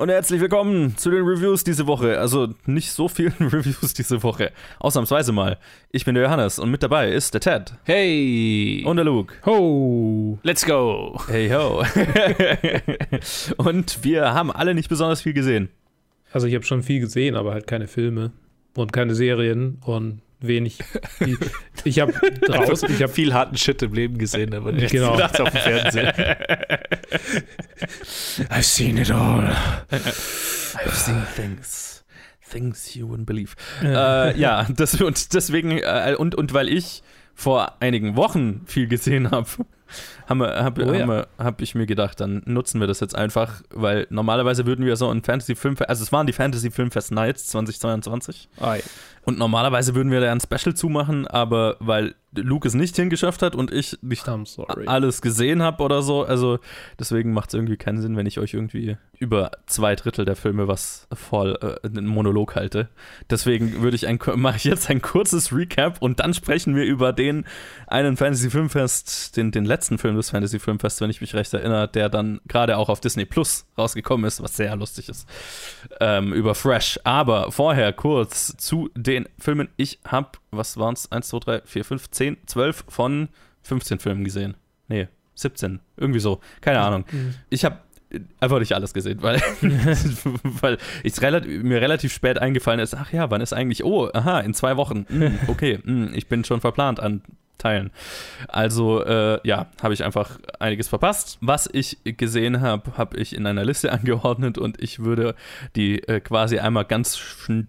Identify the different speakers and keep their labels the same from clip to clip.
Speaker 1: Und herzlich willkommen zu den Reviews diese Woche. Also nicht so vielen Reviews diese Woche. Ausnahmsweise mal. Ich bin der Johannes und mit dabei ist der Ted.
Speaker 2: Hey!
Speaker 1: Und der Luke.
Speaker 2: Ho! Let's go!
Speaker 1: Hey ho. und wir haben alle nicht besonders viel gesehen.
Speaker 3: Also ich habe schon viel gesehen, aber halt keine Filme und keine Serien und wenig. Ich habe draußen,
Speaker 2: ich habe viel harten Shit im Leben gesehen, aber
Speaker 3: nichts, genau.
Speaker 2: auf dem Fernsehen.
Speaker 3: I've seen it all.
Speaker 1: I've seen things. Things you wouldn't believe. äh, ja, das, und deswegen, äh, und, und weil ich vor einigen Wochen viel gesehen habe, habe hab, oh, ja. hab, hab ich mir gedacht, dann nutzen wir das jetzt einfach, weil normalerweise würden wir so ein Fantasy Filmfest, also es waren die Fantasy Filmfest Nights 2022. Oh, ja. Und normalerweise würden wir da ein Special zumachen, aber weil Luke es nicht hingeschafft hat und ich nicht alles gesehen habe oder so, also deswegen macht es irgendwie keinen Sinn, wenn ich euch irgendwie über zwei Drittel der Filme was voll äh, einen Monolog halte. Deswegen würde ich ein, mache ich jetzt ein kurzes Recap und dann sprechen wir über den einen Fantasy Filmfest, den, den letzten Film des Fantasy Filmfests, wenn ich mich recht erinnere, der dann gerade auch auf Disney Plus rausgekommen ist, was sehr lustig ist, ähm, über Fresh. Aber vorher kurz zu den Filmen. Ich habe, was waren es? 1, 2, 3, 4, 5, 10, 12 von 15 Filmen gesehen. Nee, 17. Irgendwie so. Keine Ahnung. Mhm. Ich habe einfach nicht alles gesehen, weil, weil es relativ, mir relativ spät eingefallen ist, ach ja, wann ist eigentlich, oh, aha, in zwei Wochen, hm, okay, hm, ich bin schon verplant an teilen. Also äh, ja, habe ich einfach einiges verpasst. Was ich gesehen habe, habe ich in einer Liste angeordnet und ich würde die äh, quasi einmal ganz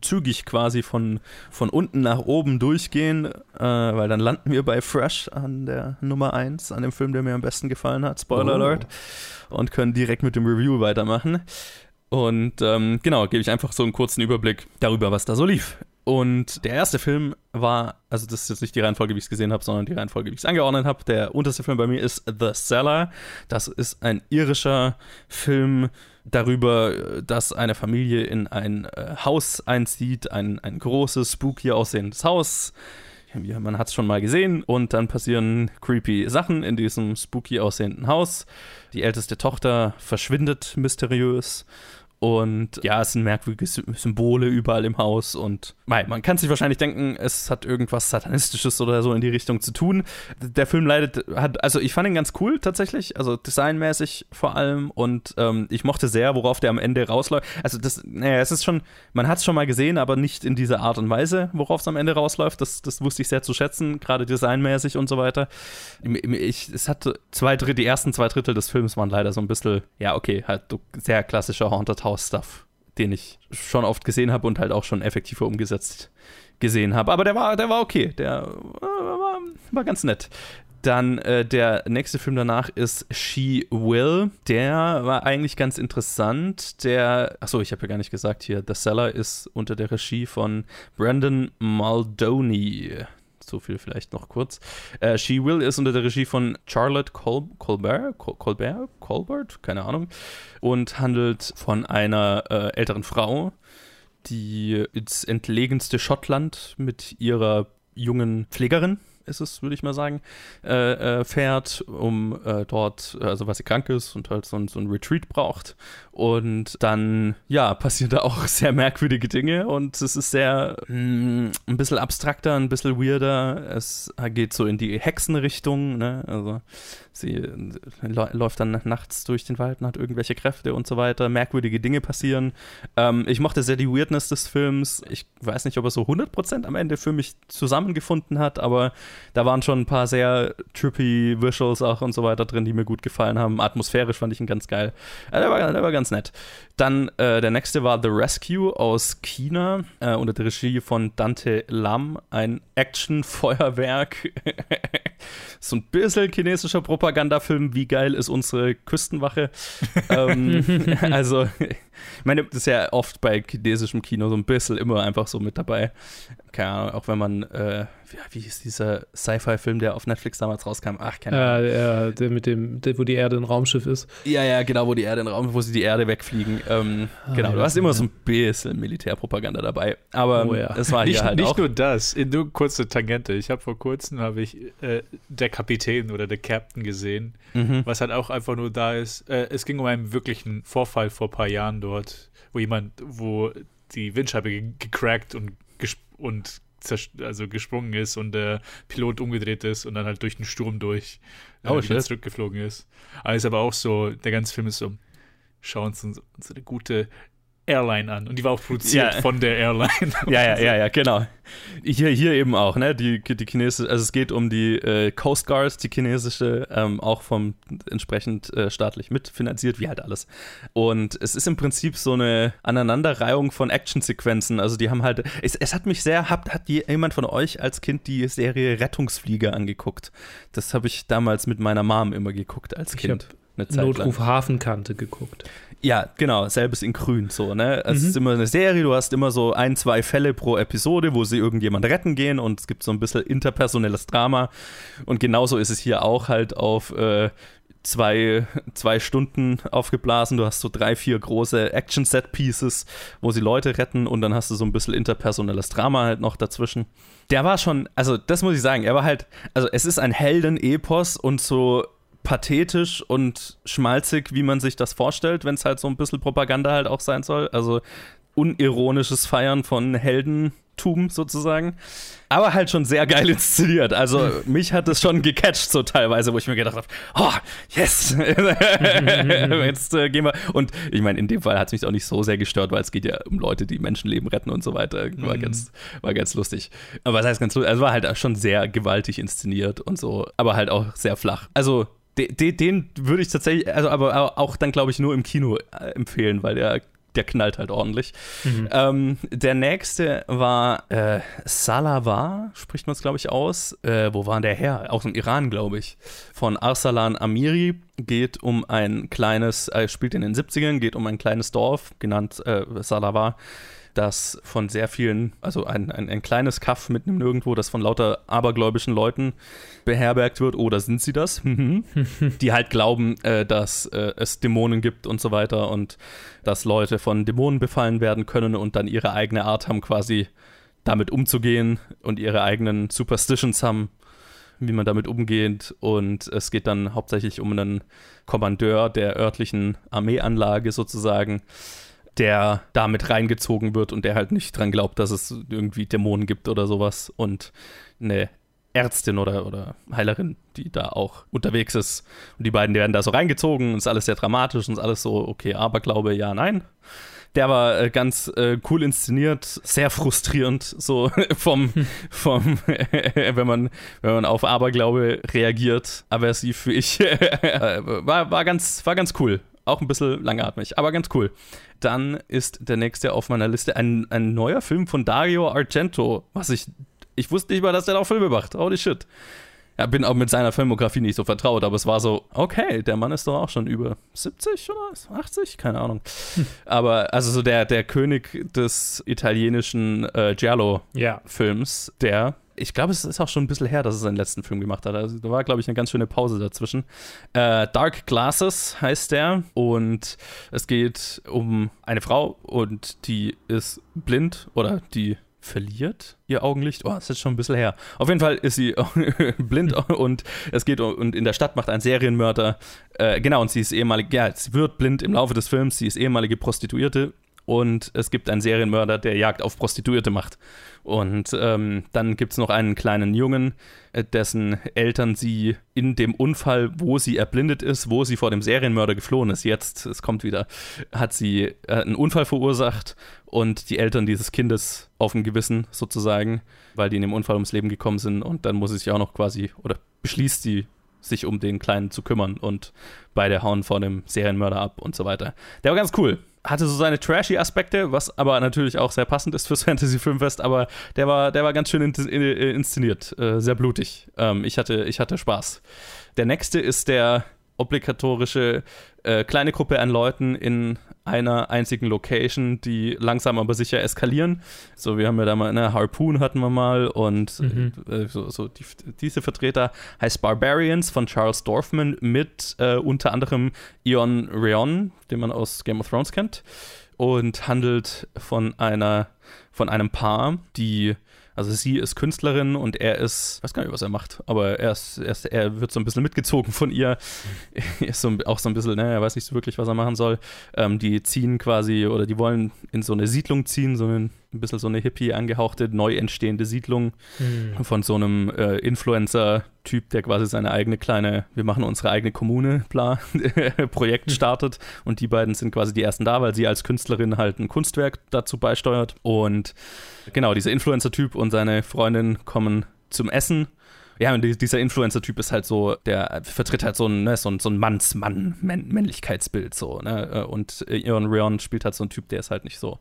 Speaker 1: zügig quasi von, von unten nach oben durchgehen, äh, weil dann landen wir bei Fresh an der Nummer 1, an dem Film, der mir am besten gefallen hat. Spoiler oh. Alert. Und können direkt mit dem Review weitermachen. Und ähm, genau, gebe ich einfach so einen kurzen Überblick darüber, was da so lief. Und der erste Film war, also das ist jetzt nicht die Reihenfolge, wie ich es gesehen habe, sondern die Reihenfolge, wie ich es angeordnet habe. Der unterste Film bei mir ist The Cellar. Das ist ein irischer Film darüber, dass eine Familie in ein äh, Haus einzieht, ein, ein großes, spooky aussehendes Haus. Ja, man hat es schon mal gesehen und dann passieren creepy Sachen in diesem spooky aussehenden Haus. Die älteste Tochter verschwindet mysteriös und ja, es sind merkwürdige Symbole überall im Haus. Und man kann sich wahrscheinlich denken, es hat irgendwas Satanistisches oder so in die Richtung zu tun. Der Film leidet, hat, also ich fand ihn ganz cool tatsächlich, also designmäßig vor allem. Und ähm, ich mochte sehr, worauf der am Ende rausläuft. Also das, naja, es ist schon, man hat es schon mal gesehen, aber nicht in dieser Art und Weise, worauf es am Ende rausläuft. Das, das wusste ich sehr zu schätzen, gerade designmäßig und so weiter. Ich, es hatte zwei Drittel, die ersten zwei Drittel des Films waren leider so ein bisschen, ja, okay, halt sehr klassischer Haunted House House-Stuff, den ich schon oft gesehen habe und halt auch schon effektiver umgesetzt gesehen habe. Aber der war, der war okay. Der äh, war, war ganz nett. Dann äh, der nächste Film danach ist She Will. Der war eigentlich ganz interessant. Der, achso, ich habe ja gar nicht gesagt hier, The Seller ist unter der Regie von Brandon Maldoni. So viel vielleicht noch kurz. Äh, She Will ist unter der Regie von Charlotte Col Colbert, Col Colbert, Colbert, keine Ahnung, und handelt von einer äh, älteren Frau, die ins entlegenste Schottland mit ihrer jungen Pflegerin ist es, würde ich mal sagen, äh, äh, fährt, um äh, dort, also weil sie krank ist und halt so ein, so ein Retreat braucht. Und dann, ja, passieren da auch sehr merkwürdige Dinge und es ist sehr mh, mm, ein bisschen abstrakter, ein bisschen weirder. Es geht so in die Hexenrichtung, ne? Also sie läuft dann nachts durch den Wald und hat irgendwelche Kräfte und so weiter. Merkwürdige Dinge passieren. Ähm, ich mochte sehr die Weirdness des Films. Ich weiß nicht, ob er so 100% am Ende für mich zusammengefunden hat, aber da waren schon ein paar sehr trippy Visuals auch und so weiter drin, die mir gut gefallen haben. Atmosphärisch fand ich ihn ganz geil. Ja, der, war, der war ganz nett. Dann äh, der nächste war The Rescue aus China äh, unter der Regie von Dante Lam, ein Action-Feuerwerk. so ein bisschen chinesischer Propagandafilm. Wie geil ist unsere Küstenwache? ähm, also Ich meine, das ist ja oft bei chinesischem Kino so ein bisschen immer einfach so mit dabei. Keine Ahnung, auch wenn man, äh, wie, wie hieß dieser Sci-Fi-Film, der auf Netflix damals rauskam? Ach, keine Ahnung.
Speaker 3: Äh, äh, der mit dem, der, wo die Erde ein Raumschiff ist.
Speaker 1: Ja, ja, genau, wo die Erde in den Raum, wo sie die Erde wegfliegen. Ähm,
Speaker 3: Ah,
Speaker 1: genau,
Speaker 3: ja,
Speaker 1: du hast immer
Speaker 3: ja.
Speaker 1: so ein bisschen Militärpropaganda dabei. Aber
Speaker 3: Oh, ja.
Speaker 1: es war hier
Speaker 2: Nicht,
Speaker 1: halt
Speaker 2: nicht
Speaker 1: auch.
Speaker 2: nur das, in nur kurze Tangente. Ich habe vor kurzem habe ich äh, der Kapitän oder der Captain gesehen,
Speaker 1: Mhm.
Speaker 2: was halt auch einfach nur da ist. Äh, es ging um einen wirklichen Vorfall vor ein paar Jahren dort, wo jemand, wo die Windscheibe ge gecrackt und gesp und also gesprungen ist und der Pilot umgedreht ist und dann halt durch den Sturm durch äh,
Speaker 1: Oh,
Speaker 2: wieder zurückgeflogen ist. Aber ist aber auch so, der ganze Film ist so, schauen uns uns so eine gute Airline an. Und die war auch produziert
Speaker 1: Ja.
Speaker 2: von der Airline.
Speaker 1: Ja, ja, ja, ja, genau. Hier, hier eben auch, ne? Die, die chinesische, also es geht um die äh, Coast Guard, die chinesische, ähm, auch vom entsprechend äh, staatlich mitfinanziert, wie halt alles. Und es ist im Prinzip so eine Aneinanderreihung von Actionsequenzen. Also die haben halt, es, es hat mich sehr, hat, hat jemand von euch als Kind die Serie Rettungsflieger angeguckt? Das habe ich damals mit meiner Mom immer geguckt als
Speaker 3: Ich
Speaker 1: Kind. Eine Zeit lang.
Speaker 3: Notruf Hafenkante geguckt.
Speaker 1: Ja, genau, selbes in grün so, ne? Es
Speaker 3: Mhm.
Speaker 1: ist immer eine Serie, du hast immer so ein, zwei Fälle pro Episode, wo sie irgendjemand retten gehen und es gibt so ein bisschen interpersonelles Drama. Und genauso ist es hier auch halt auf äh, zwei, zwei Stunden aufgeblasen. Du hast so drei, vier große Action-Set-Pieces, wo sie Leute retten und dann hast du so ein bisschen interpersonelles Drama halt noch dazwischen. Der war schon, also das muss ich sagen, er war halt, also es ist ein Helden-Epos und so pathetisch und schmalzig, wie man sich das vorstellt, wenn es halt so ein bisschen Propaganda halt auch sein soll. Also unironisches Feiern von Heldentum sozusagen. Aber halt schon sehr geil inszeniert. Also mich hat es schon gecatcht so teilweise, wo ich mir gedacht habe, oh, yes, jetzt äh, gehen wir. Und ich meine, in dem Fall hat es mich auch nicht so sehr gestört, weil es geht ja um Leute, die Menschenleben retten und so weiter. War,
Speaker 2: Mhm.
Speaker 1: ganz, war ganz lustig. Aber was heißt ganz lustig? Also war halt auch schon sehr gewaltig inszeniert und so, aber halt auch sehr flach. Also de, de, den würde ich tatsächlich, also aber auch dann glaube ich nur im Kino äh, empfehlen, weil der der knallt halt ordentlich.
Speaker 3: Mhm.
Speaker 1: Ähm, der nächste war äh, Salavar, spricht man es, glaube ich, aus. Äh, wo war der her? Aus dem Iran, glaube ich. Von Arsalan Amiri. Geht um ein kleines, äh, spielt in den 70ern, geht um ein kleines Dorf, genannt äh, Salavar, das von sehr vielen, also ein, ein, ein kleines Kaff mitten im Nirgendwo, das von lauter abergläubischen Leuten beherbergt wird. Oder sind sie das? Mhm. die halt glauben, äh, dass äh, es Dämonen gibt und so weiter und dass Leute von Dämonen befallen werden können und dann ihre eigene Art haben, quasi damit umzugehen und ihre eigenen Superstitions haben, wie man damit umgeht. Und es geht dann hauptsächlich um einen Kommandeur der örtlichen Armeeanlage sozusagen, der damit reingezogen wird und der halt nicht dran glaubt, dass es irgendwie Dämonen gibt oder sowas. Und eine Ärztin oder, oder Heilerin, die da auch unterwegs ist. Und die beiden, die werden da so reingezogen und ist alles sehr dramatisch und ist alles so, okay, Aberglaube, ja, nein. Der war äh, ganz äh, cool inszeniert, sehr frustrierend, so vom, vom wenn man, wenn man auf Aberglaube reagiert, aversiv wie ich. Äh, war, war, ganz, war ganz cool. Auch ein bisschen langatmig, aber ganz cool. Dann ist der nächste auf meiner Liste ein, ein neuer Film von Dario Argento, was ich ich wusste nicht mal, dass der auch Filme macht. Holy shit. Ja, bin auch mit seiner Filmografie nicht so vertraut, aber es war so, okay, der Mann ist doch auch schon über 70 oder 80? Keine Ahnung. Aber also so der, der König des italienischen äh, Giallo-Films,
Speaker 3: Ja.
Speaker 1: der, ich glaube, es ist auch schon ein bisschen her, dass er seinen letzten Film gemacht hat. Also da war, glaube ich, eine ganz schöne Pause dazwischen. Äh, Dark Glasses heißt der und es geht um eine Frau und die ist blind oder die verliert ihr Augenlicht. Oh, das ist jetzt schon ein bisschen her. Auf jeden Fall ist sie blind und es geht um, und in der Stadt macht ein Serienmörder, äh, genau, und sie ist ehemalige, ja, sie wird blind im Laufe des Films, sie ist ehemalige Prostituierte und es gibt einen Serienmörder, der Jagd auf Prostituierte macht. Und ähm, dann gibt es noch einen kleinen Jungen, äh, dessen Eltern sie in dem Unfall, wo sie erblindet ist, wo sie vor dem Serienmörder geflohen ist, jetzt, es kommt wieder, hat sie äh, einen Unfall verursacht und die Eltern dieses Kindes auf dem Gewissen sozusagen, weil die in dem Unfall ums Leben gekommen sind und dann muss sie sich auch noch quasi, oder beschließt sie, sich um den Kleinen zu kümmern und beide hauen vor dem Serienmörder ab und so weiter. Der war ganz cool. Hatte so seine trashy Aspekte, was aber natürlich auch sehr passend ist fürs Fantasy Filmfest, aber der war, der war ganz schön in, in, inszeniert, äh, sehr blutig. Ähm, ich, hatte, ich hatte Spaß. Der nächste ist der obligatorische äh, kleine Gruppe an Leuten in einer einzigen Location, die langsam aber sicher eskalieren. So, wir haben ja da mal eine Harpoon hatten wir mal und
Speaker 3: Mhm.
Speaker 1: äh, so, so die, diese Vertreter heißt Barbarians von Charles Dorfman mit äh, unter anderem Ion Rheon, den man aus Game of Thrones kennt und handelt von einer von einem Paar, die also sie ist Künstlerin und er ist, ich weiß gar nicht, was er macht, aber er, ist, er, ist, er wird so ein bisschen mitgezogen von ihr. Er ist so, auch so ein bisschen, ne, er weiß nicht so wirklich, was er machen soll. Ähm, die ziehen quasi oder die wollen in so eine Siedlung ziehen, so ein, ein bisschen so eine hippie angehauchte, neu entstehende Siedlung
Speaker 3: Hm.
Speaker 1: von so einem äh, Influencer-Typ, der quasi seine eigene kleine, wir machen unsere eigene Kommune, bla, Projekt startet. Und die beiden sind quasi die ersten da, weil sie als Künstlerin halt ein Kunstwerk dazu beisteuert. Und genau, dieser Influencer-Typ und seine Freundin kommen zum Essen. Ja, und die- dieser Influencer-Typ ist halt so, der vertritt halt so ein, ne, so ein, so ein Mannsmann, Männ Männlichkeitsbild so, ne? Und äh, Ion Rheon spielt halt so ein Typ, der ist halt nicht so,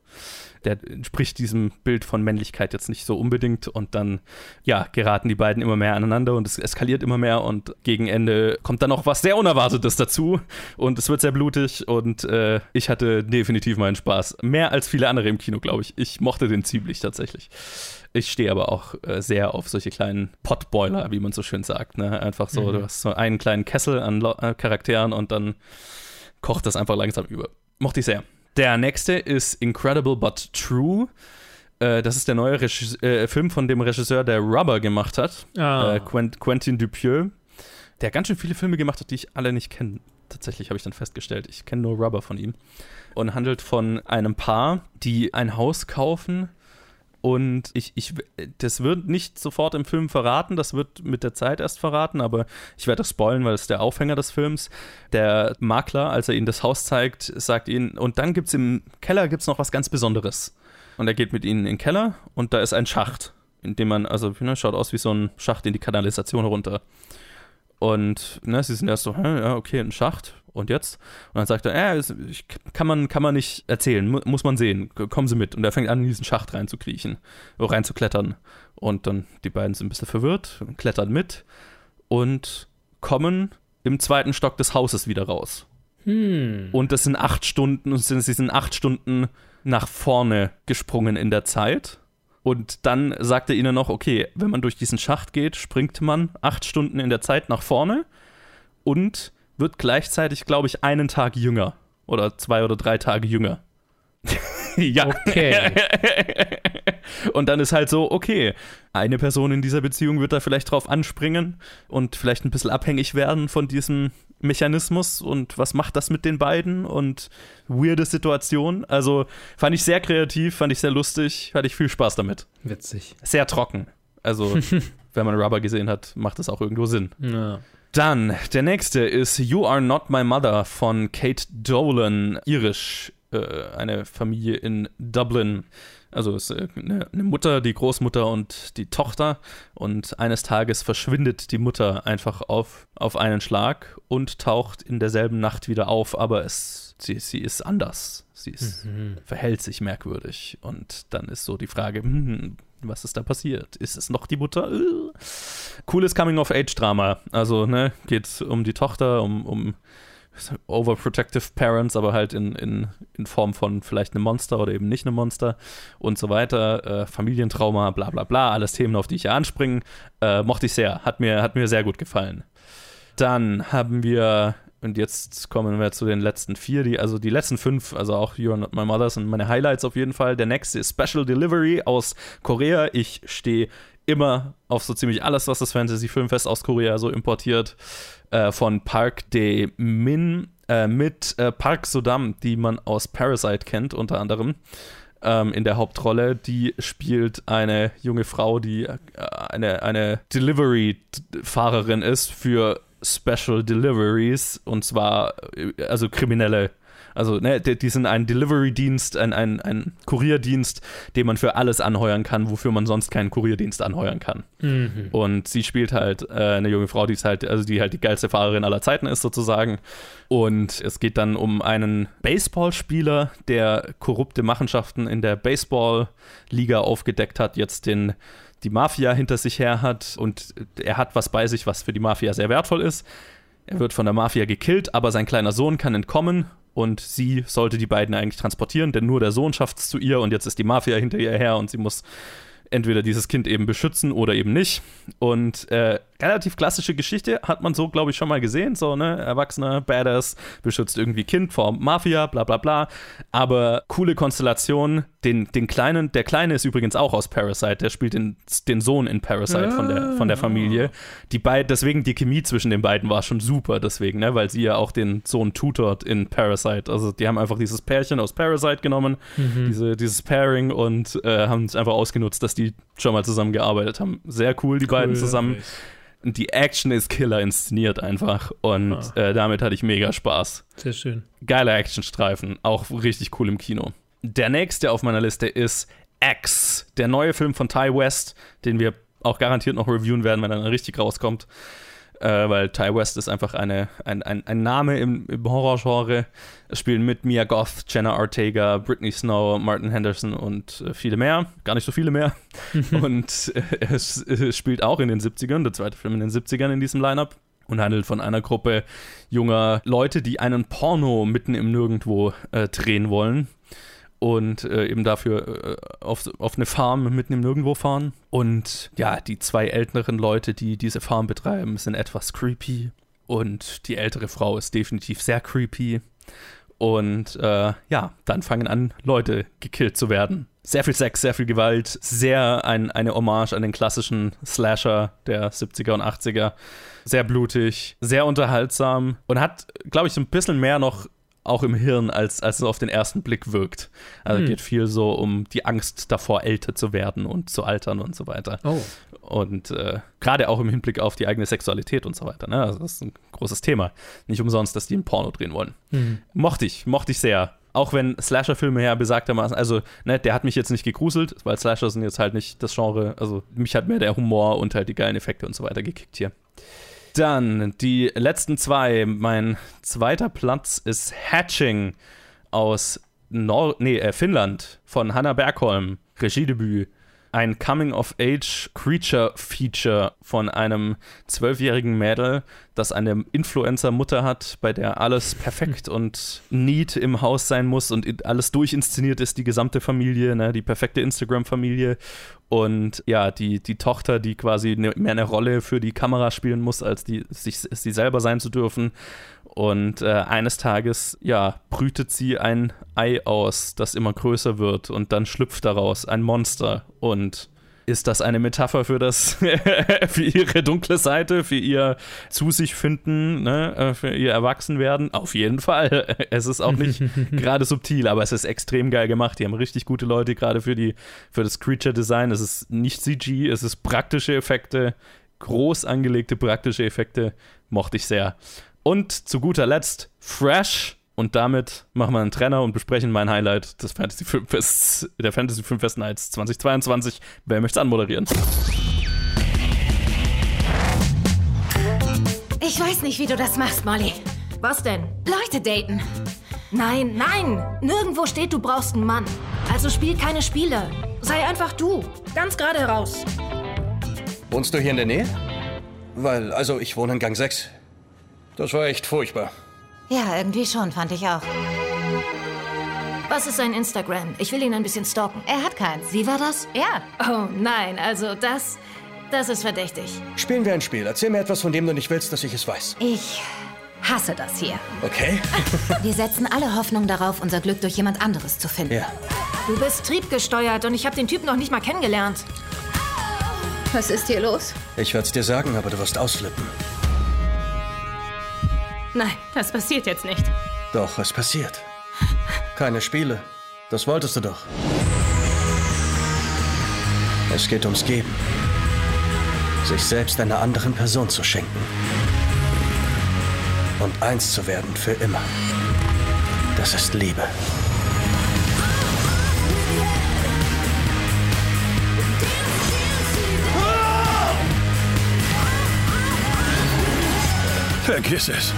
Speaker 1: der entspricht diesem Bild von Männlichkeit jetzt nicht so unbedingt und dann, ja, geraten die beiden immer mehr aneinander und es eskaliert immer mehr und gegen Ende kommt dann noch was sehr Unerwartetes dazu und es wird sehr blutig und äh, ich hatte definitiv meinen Spaß. Mehr als viele andere im Kino, glaube ich. Ich mochte den ziemlich tatsächlich. Ich stehe aber auch äh, sehr auf solche kleinen Potboiler, wie man so schön sagt. Ne? Einfach so,
Speaker 3: Mhm.
Speaker 1: du hast so einen kleinen Kessel an Lo äh, Charakteren und dann kocht das einfach langsam über. Mochte ich sehr. Der nächste ist Incredible But True. Äh, das ist der neue Regis äh, Film von dem Regisseur, der Rubber gemacht hat.
Speaker 3: Ah.
Speaker 1: Äh, Quent Quentin Dupieux. Der ganz schön viele Filme gemacht hat, die ich alle nicht kenne. Tatsächlich habe ich dann festgestellt. Ich kenne nur Rubber von ihm. Und handelt von einem Paar, die ein Haus kaufen. Und ich, ich, das wird nicht sofort im Film verraten, das wird mit der Zeit erst verraten, aber ich werde das spoilen, weil es der Aufhänger des Films. Der Makler, als er ihnen das Haus zeigt, sagt ihnen, und dann gibt es im Keller gibt's noch was ganz Besonderes. Und er geht mit ihnen in den Keller und da ist ein Schacht, in dem man, also ne, schaut aus wie so ein Schacht in die Kanalisation runter. Und ne, sie sind erst so, ja, okay, ein Schacht. Und jetzt? Und dann sagt er, äh, kann, man, kann man nicht erzählen, mu muss man sehen. Kommen Sie mit. Und er fängt an, in diesen Schacht reinzukriechen, oh, reinzuklettern. Und dann, die beiden sind ein bisschen verwirrt, klettern mit und kommen im zweiten Stock des Hauses wieder raus.
Speaker 3: Hm.
Speaker 1: Und das sind acht Stunden, und sind, sie sind acht Stunden nach vorne gesprungen in der Zeit. Und dann sagt er ihnen noch, okay, wenn man durch diesen Schacht geht, springt man acht Stunden in der Zeit nach vorne und wird gleichzeitig, glaube ich, einen Tag jünger. Oder zwei oder drei Tage jünger. ja.
Speaker 3: Okay.
Speaker 1: Und dann ist halt so, okay, eine Person in dieser Beziehung wird da vielleicht drauf anspringen und vielleicht ein bisschen abhängig werden von diesem Mechanismus und was macht das mit den beiden und weirde Situation. Also fand ich sehr kreativ, fand ich sehr lustig, hatte ich viel Spaß damit.
Speaker 3: Witzig.
Speaker 1: Sehr trocken. Also, wenn man Rubber gesehen hat, macht das auch irgendwo Sinn.
Speaker 3: Ja.
Speaker 1: Dann, der nächste ist You Are Not My Mother von Kate Dolan, irisch, äh, eine Familie in Dublin. Also es ist äh, eine, eine Mutter, die Großmutter und die Tochter. Und eines Tages verschwindet die Mutter einfach auf, auf einen Schlag und taucht in derselben Nacht wieder auf, aber es, sie, sie ist anders. Sie ist,
Speaker 3: Mhm.
Speaker 1: verhält sich merkwürdig. Und dann ist so die Frage, hm, was ist da passiert? Ist es noch die Mutter? Äh. Cooles Coming-of-Age-Drama. Also, ne, geht um die Tochter, um, um overprotective Parents, aber halt in, in, in Form von vielleicht einem Monster oder eben nicht einem Monster und so weiter. Äh, Familientrauma, bla bla bla, alles Themen, auf die ich hier anspringen. Äh, mochte ich sehr. Hat mir, hat mir sehr gut gefallen. Dann haben wir, und jetzt kommen wir zu den letzten vier, die, also die letzten fünf, also auch You're Not My Mother sind meine Highlights auf jeden Fall. Der nächste ist Special Delivery aus Korea. Ich stehe immer auf so ziemlich alles, was das Fantasy Filmfest aus Korea so importiert. Äh, von Park de Min äh, mit äh, Park Sodam, die man aus Parasite kennt, unter anderem. Ähm, in der Hauptrolle, die spielt eine junge Frau, die äh, eine, eine Delivery-Fahrerin ist für Special Deliveries und zwar also kriminelle. Also, ne, die, die sind ein Delivery-Dienst, ein, ein, ein Kurierdienst, den man für alles anheuern kann, wofür man sonst keinen Kurierdienst anheuern kann.
Speaker 3: Mhm.
Speaker 1: Und sie spielt halt äh, eine junge Frau, die ist halt, also die halt die geilste Fahrerin aller Zeiten ist, sozusagen. Und es geht dann um einen Baseballspieler, der korrupte Machenschaften in der Baseball-Liga aufgedeckt hat, jetzt den die Mafia hinter sich her hat und er hat was bei sich, was für die Mafia sehr wertvoll ist. Er wird von der Mafia gekillt, aber sein kleiner Sohn kann entkommen und sie sollte die beiden eigentlich transportieren, denn nur der Sohn schafft es zu ihr und jetzt ist die Mafia hinter ihr her und sie muss entweder dieses Kind eben beschützen oder eben nicht. Und äh, relativ klassische Geschichte, hat man so, glaube ich, schon mal gesehen. So, ne, Erwachsener, Badass, beschützt irgendwie Kind vor Mafia, bla bla bla. Aber coole Konstellation. Den, den Kleinen, der Kleine ist übrigens auch aus Parasite, der spielt den, den Sohn in Parasite von der, von der
Speaker 3: Ah.
Speaker 1: Familie. Die beiden, deswegen die Chemie zwischen den beiden war schon super, deswegen, ne, weil sie ja auch den Sohn tutort in Parasite. Also die haben einfach dieses Pärchen aus Parasite genommen,
Speaker 3: Mhm.
Speaker 1: diese, dieses Pairing und äh, haben es einfach ausgenutzt, dass die schon mal zusammen gearbeitet haben. Sehr cool, die beiden zusammen. Und die Action ist killer inszeniert einfach und
Speaker 3: Ah.
Speaker 1: äh, damit hatte ich mega Spaß.
Speaker 3: Sehr schön.
Speaker 1: Geiler Actionstreifen, auch richtig cool im Kino. Der nächste auf meiner Liste ist X, der neue Film von Ty West, den wir auch garantiert noch reviewen werden, wenn er dann richtig rauskommt. Äh, weil Ty West ist einfach eine, ein, ein, ein Name im, im Horrorgenre. Es spielen mit Mia Goth, Jenna Ortega, Britney Snow, Martin Henderson und äh, viele mehr. Gar nicht so viele mehr. und äh, es, es spielt auch in den 70ern, der zweite Film in den 70ern in diesem Lineup und handelt von einer Gruppe junger Leute, die einen Porno mitten im Nirgendwo äh, drehen wollen und äh, eben dafür äh, auf, auf eine Farm mitten im Nirgendwo fahren. Und ja, die zwei älteren Leute, die diese Farm betreiben, sind etwas creepy und die ältere Frau ist definitiv sehr creepy. Und äh, ja, dann fangen an, Leute gekillt zu werden. Sehr viel Sex, sehr viel Gewalt, sehr ein, eine Hommage an den klassischen Slasher der 70er und 80er. Sehr blutig, sehr unterhaltsam und hat, glaube ich, so ein bisschen mehr noch auch im Hirn, als, als es auf den ersten Blick wirkt. Also
Speaker 3: Hm.
Speaker 1: geht viel so um die Angst davor, älter zu werden und zu altern und so weiter.
Speaker 3: Oh.
Speaker 1: Und äh, gerade auch im Hinblick auf die eigene Sexualität und so weiter. Ne? Also das ist ein großes Thema. Nicht umsonst, dass die ein Porno drehen wollen.
Speaker 3: Mhm.
Speaker 1: Mochte ich, mochte ich sehr. Auch wenn Slasher-Filme ja besagtermaßen, also, ne, der hat mich jetzt nicht gegruselt, weil Slasher sind jetzt halt nicht das Genre. Also, mich hat mehr der Humor und halt die geilen Effekte und so weiter gekickt hier. Dann die letzten zwei. Mein zweiter Platz ist Hatching aus Nor nee, äh, Finnland von Hannah Bergholm. Regiedebüt. Ein Coming-of-Age-Creature-Feature von einem zwölfjährigen Mädel, das eine Influencer-Mutter hat, bei der alles perfekt und neat im Haus sein muss und alles durchinszeniert ist, die gesamte Familie, ne, die perfekte Instagram-Familie. Und ja, die, die Tochter, die quasi ne, mehr eine Rolle für die Kamera spielen muss, als die, sich, sie selber sein zu dürfen. Und äh, eines Tages, ja, brütet sie ein Ei aus, das immer größer wird und dann schlüpft daraus ein Monster. Und ist das eine Metapher für das, für ihre dunkle Seite, für ihr zu sich finden, ne, äh, für ihr Erwachsenwerden? Auf jeden Fall. Es ist auch nicht gerade subtil, aber es ist extrem geil gemacht. Die haben richtig gute Leute gerade für die, für das Creature Design. Es ist nicht CG, es ist praktische Effekte, groß angelegte praktische Effekte. Mochte ich sehr. Und zu guter Letzt Fresh. Und damit machen wir einen Trenner und besprechen mein Highlight des Fantasy Filmfests, der Fantasy Filmfest Nights 2022. Wer möchte es anmoderieren?
Speaker 4: Ich weiß nicht, wie du das machst, Molly.
Speaker 5: Was denn?
Speaker 4: Leute daten.
Speaker 5: Nein, nein! Nirgendwo steht, du brauchst einen Mann. Also spiel keine Spiele. Sei einfach du. Ganz gerade heraus.
Speaker 6: Wohnst du hier in der Nähe? Weil, also ich wohne in Gang 6. Das war echt furchtbar.
Speaker 4: Ja, irgendwie schon, fand ich auch.
Speaker 5: Was ist sein Instagram? Ich will ihn ein bisschen stalken.
Speaker 4: Er hat keins.
Speaker 5: Wie war das?
Speaker 4: Ja.
Speaker 5: Oh nein, also das. Das ist verdächtig.
Speaker 6: Spielen wir ein Spiel. Erzähl mir etwas, von dem du nicht willst, dass ich es weiß.
Speaker 4: Ich hasse das hier.
Speaker 6: Okay?
Speaker 4: Wir setzen alle Hoffnung darauf, unser Glück durch jemand anderes zu finden.
Speaker 6: Ja.
Speaker 5: Du bist triebgesteuert und ich habe den Typen noch nicht mal kennengelernt.
Speaker 4: Was ist hier los?
Speaker 6: Ich werde es dir sagen, aber du wirst ausflippen.
Speaker 5: Nein, das passiert jetzt nicht.
Speaker 6: Doch, es passiert. Keine Spiele. Das wolltest du doch. Es geht ums Geben. Sich selbst einer anderen Person zu schenken. Und eins zu werden für immer. Das ist Liebe. Vergiss es.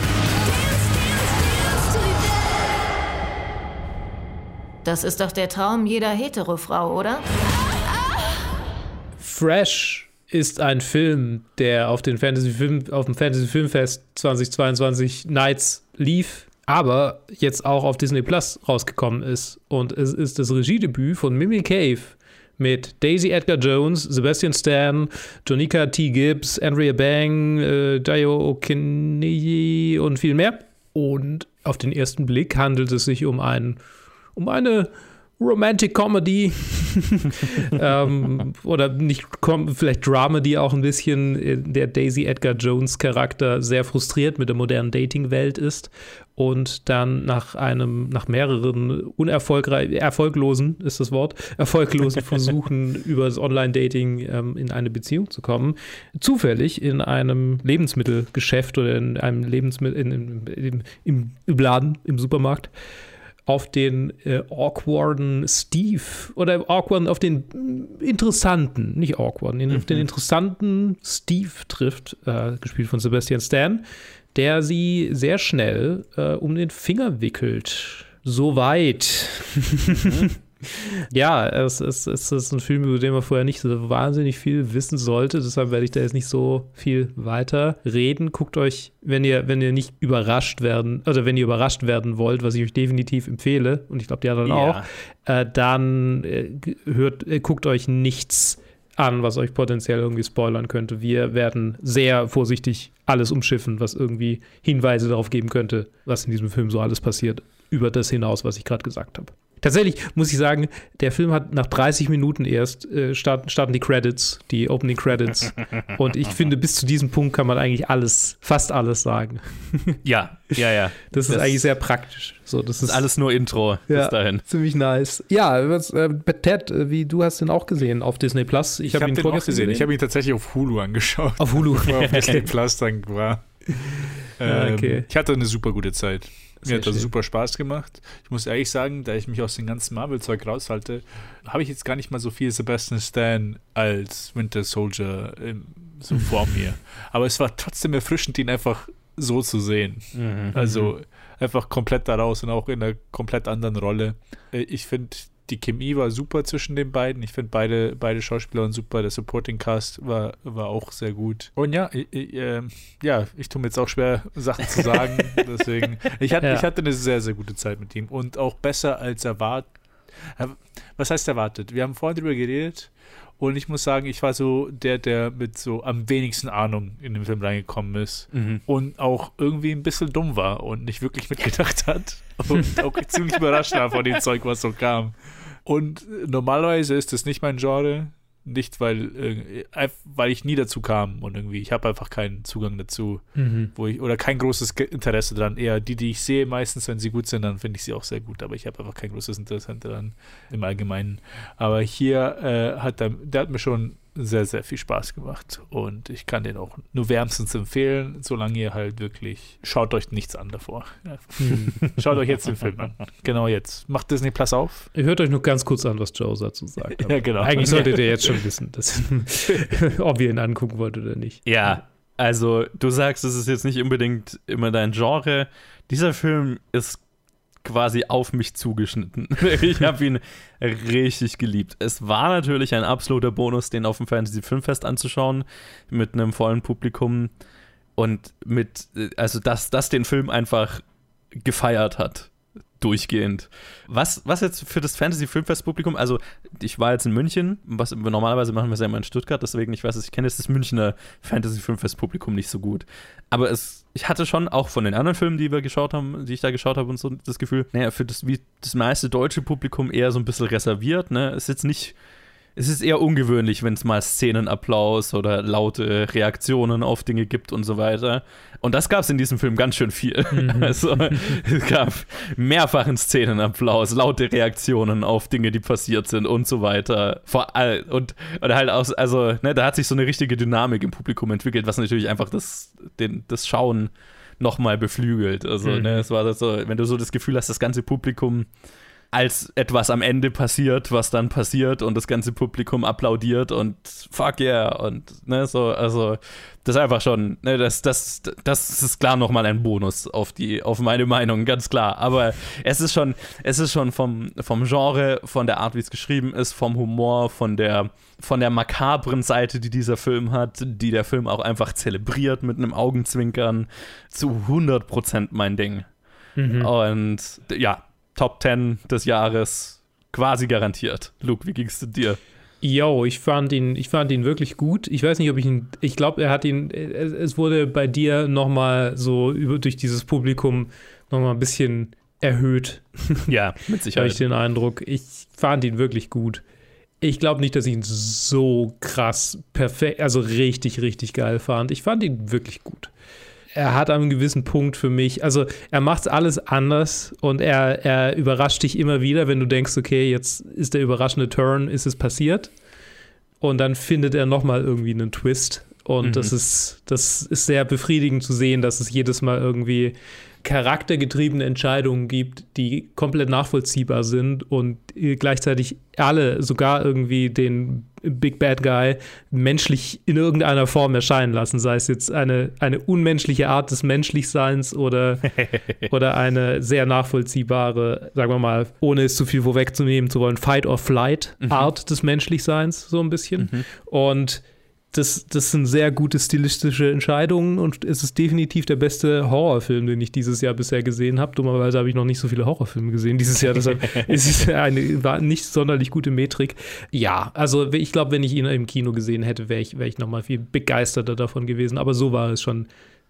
Speaker 5: Das ist doch der Traum jeder Hetero-Frau, oder?
Speaker 3: Fresh ist ein Film, der auf, den Fantasy Film, auf dem Fantasy Filmfest 2022 Nights lief. aber jetzt auch auf Disney Plus rausgekommen ist. Und es ist das Regiedebüt von Mimi Cave mit Daisy Edgar Jones, Sebastian Stan, Jonica T. Gibbs, Andrea Bang, äh, Dio Okineye und viel mehr. Und auf den ersten Blick handelt es sich um, ein, um eine Romantic Comedy ähm, oder nicht vielleicht Dramedy auch ein bisschen der Daisy Edgar Jones Charakter sehr frustriert mit der modernen Dating-Welt ist und dann nach einem nach mehreren unerfolgreich erfolglosen ist das Wort erfolglosen Versuchen über das Online-Dating ähm, in eine Beziehung zu kommen zufällig in einem Lebensmittelgeschäft oder in einem Lebensmittel in, in, in, im, im Laden im Supermarkt auf den äh, awkwarden Steve oder awkwarden auf den interessanten, nicht awkwarden, mhm. auf den interessanten Steve trifft, äh, gespielt von Sebastian Stan, der sie sehr schnell äh, um den Finger wickelt. Soweit. Mhm. Ja, es, es, es ist ein Film, über den man vorher nicht so wahnsinnig viel wissen sollte. Deshalb werde ich da jetzt nicht so viel weiter reden. Guckt euch, wenn ihr, wenn ihr nicht überrascht werden, oder wenn ihr überrascht werden wollt, was ich euch definitiv empfehle, und ich glaube, die anderen ja. auch, äh, dann äh, hört, äh, guckt euch nichts an, was euch potenziell irgendwie spoilern könnte. Wir werden sehr vorsichtig alles umschiffen, was irgendwie Hinweise darauf geben könnte, was in diesem Film so alles passiert, über das hinaus, was ich gerade gesagt habe. Tatsächlich muss ich sagen, der Film hat nach 30 Minuten erst äh, starten, starten die Credits, die Opening Credits. Und ich finde, bis zu diesem Punkt kann man eigentlich alles, fast alles sagen.
Speaker 1: Ja, ja, ja.
Speaker 3: Das, das ist eigentlich sehr praktisch. So,
Speaker 1: das ist alles nur Intro
Speaker 3: ja, bis dahin. Ziemlich nice. Ja, was, äh, Ted, äh, wie du hast den auch gesehen auf Disney Plus.
Speaker 2: Ich, ich habe hab ihn den auch gesehen. gesehen. Ich habe ihn tatsächlich auf Hulu angeschaut.
Speaker 3: Auf Hulu.
Speaker 2: auf Disney Plus dann war. Ähm, okay. Ich hatte eine super gute Zeit. Mir hat das super Spaß gemacht. Ich muss ehrlich sagen, da ich mich aus dem ganzen Marvel-Zeug raushalte, habe ich jetzt gar nicht mal so viel Sebastian Stan als Winter Soldier im, so vor mir. Aber es war trotzdem erfrischend, ihn einfach so zu sehen. Mhm. Also einfach komplett daraus und auch in einer komplett anderen Rolle. Äh, ich finde die Chemie war super zwischen den beiden. Ich finde beide, beide Schauspieler und super. Der Supporting Cast war, war auch sehr gut. Und ja, ich, ich, äh, ja, ich tue mir jetzt auch schwer, Sachen zu sagen. Deswegen, ich hatte, ja. ich hatte eine sehr, sehr gute Zeit mit ihm und auch besser als erwartet. Äh, was heißt erwartet? Wir haben vorhin drüber geredet und ich muss sagen, ich war so der, der mit so am wenigsten Ahnung in den Film reingekommen ist mhm. und auch irgendwie ein bisschen dumm war und nicht wirklich mitgedacht hat und auch ziemlich überrascht war von dem Zeug, was so kam. Und normalerweise ist das nicht mein Genre. Nicht, weil, äh, weil ich nie dazu kam und irgendwie, ich habe einfach keinen Zugang dazu, mhm. wo ich, oder kein großes Interesse dran. Eher die, die ich sehe, meistens, wenn sie gut sind, dann finde ich sie auch sehr gut, aber ich habe einfach kein großes Interesse daran im Allgemeinen. Aber hier äh, hat der, der hat mir schon sehr, sehr viel Spaß gemacht. Und ich kann den auch nur wärmstens empfehlen, solange ihr halt wirklich, schaut euch nichts an davor. Hm. Schaut euch jetzt den Film an. Genau jetzt. Macht Disney Plus auf.
Speaker 3: Ihr hört euch nur ganz kurz an, was Joe dazu sagt.
Speaker 1: ja, genau.
Speaker 3: Eigentlich solltet ihr jetzt schon wissen, dass, ob ihr ihn angucken wollt oder nicht.
Speaker 1: Ja, also du sagst, es ist jetzt nicht unbedingt immer dein Genre. Dieser Film ist quasi auf mich zugeschnitten. ich habe ihn richtig geliebt. Es war natürlich ein absoluter Bonus, den auf dem Fantasy Filmfest anzuschauen, mit einem vollen Publikum und mit, also dass das den Film einfach gefeiert hat durchgehend. Was, was jetzt für das Fantasy Filmfest Publikum, also ich war jetzt in München, was normalerweise machen wir es ja immer in Stuttgart, deswegen ich weiß, ich kenne jetzt das Münchner Fantasy Filmfest Publikum nicht so gut. Aber es, ich hatte schon auch von den anderen Filmen, die wir geschaut haben, die ich da geschaut habe und so das Gefühl, naja, für das, wie das meiste deutsche Publikum eher so ein bisschen reserviert, ne? Ist jetzt nicht es ist eher ungewöhnlich, wenn es mal Szenenapplaus oder laute Reaktionen auf Dinge gibt und so weiter. Und das gab es in diesem Film ganz schön viel. Mhm. Also es gab mehrfachen Szenenapplaus, laute Reaktionen auf Dinge, die passiert sind und so weiter. Vor all, und, und halt aus, also, ne, da hat sich so eine richtige Dynamik im Publikum entwickelt, was natürlich einfach das, den, das Schauen nochmal beflügelt. Also, mhm. ne, es war so, wenn du so das Gefühl hast, das ganze Publikum als etwas am Ende passiert, was dann passiert und das ganze Publikum applaudiert und fuck yeah und ne, so, also das ist einfach schon, ne, das, das, das ist klar nochmal ein Bonus auf die, auf meine Meinung, ganz klar. Aber es ist schon, es ist schon vom, vom Genre, von der Art, wie es geschrieben ist, vom Humor, von der, von der makabren Seite, die dieser Film hat, die der Film auch einfach zelebriert mit einem Augenzwinkern, zu 100% mein Ding. Und ja, Top 10 des Jahres quasi garantiert. Luke, wie ging es dir?
Speaker 3: Yo, ich fand ihn, ich fand ihn wirklich gut. Ich weiß nicht, ob ich ihn, ich glaube, er hat ihn, es, wurde bei dir nochmal so über, durch dieses Publikum nochmal ein bisschen erhöht,
Speaker 1: Ja, mit
Speaker 3: habe ich
Speaker 1: Sicherheit.
Speaker 3: den Eindruck. Ich fand ihn wirklich gut. Ich glaube nicht, dass ich ihn so krass perfekt, also richtig, richtig geil fand. Ich fand ihn wirklich gut. Er hat an einem gewissen Punkt für mich, also er macht alles anders und er, er überrascht dich immer wieder, wenn du denkst, okay, jetzt ist der überraschende Turn, ist es passiert. Und dann findet er nochmal irgendwie einen Twist. Und das, ist, das ist sehr befriedigend zu sehen, dass es jedes Mal irgendwie charaktergetriebene Entscheidungen gibt, die komplett nachvollziehbar sind und äh, gleichzeitig alle, sogar irgendwie den Big Bad Guy, menschlich in irgendeiner Form erscheinen lassen. Sei es jetzt eine, eine unmenschliche Art des Menschlichseins oder, oder eine sehr nachvollziehbare, sagen wir mal, ohne es zu viel vorwegzunehmen zu wollen, Fight-or-Flight-Art des Menschlichseins, so ein bisschen. Und das, das sind sehr gute stilistische Entscheidungen und es ist definitiv der beste Horrorfilm, den ich dieses Jahr bisher gesehen habe. Dummerweise habe ich noch nicht so viele Horrorfilme gesehen dieses Jahr, deshalb ist es eine war nicht sonderlich gute Metrik. Ja, also ich glaube, wenn ich ihn im Kino gesehen hätte, wäre ich, wär ich noch mal viel begeisterter davon gewesen. Aber so war es schon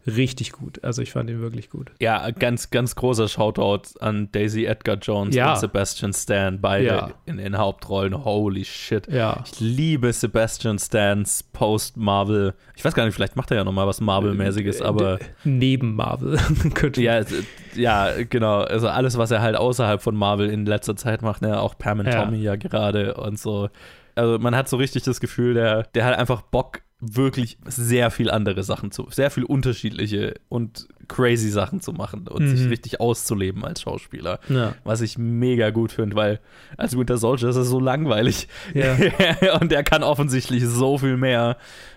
Speaker 3: richtig gut. Also ich fand ihn wirklich gut.
Speaker 1: Ja, ganz, ganz großer Shoutout an Daisy Edgar Jones
Speaker 3: Ja.
Speaker 1: und Sebastian Stan, beide
Speaker 3: Ja.
Speaker 1: in den Hauptrollen. Holy shit.
Speaker 3: Ja.
Speaker 1: Ich liebe Sebastian Stans Post-Marvel. Ich weiß gar nicht, vielleicht macht er ja noch mal was Marvel-mäßiges, aber
Speaker 3: Neben Marvel
Speaker 1: ja, es- ja, genau. Also alles, was er halt außerhalb von Marvel in letzter Zeit macht, ne, auch Pam and
Speaker 3: Ja.
Speaker 1: Tommy ja gerade und so. Also man hat so richtig das Gefühl, der, der hat einfach Bock, wirklich sehr viel andere Sachen zu, sehr viel unterschiedliche und crazy Sachen zu machen und sich richtig auszuleben als Schauspieler.
Speaker 3: Ja.
Speaker 1: Was ich mega gut finde, weil als Winter Soldier ist er so langweilig.
Speaker 3: Ja.
Speaker 1: und er kann offensichtlich so viel mehr.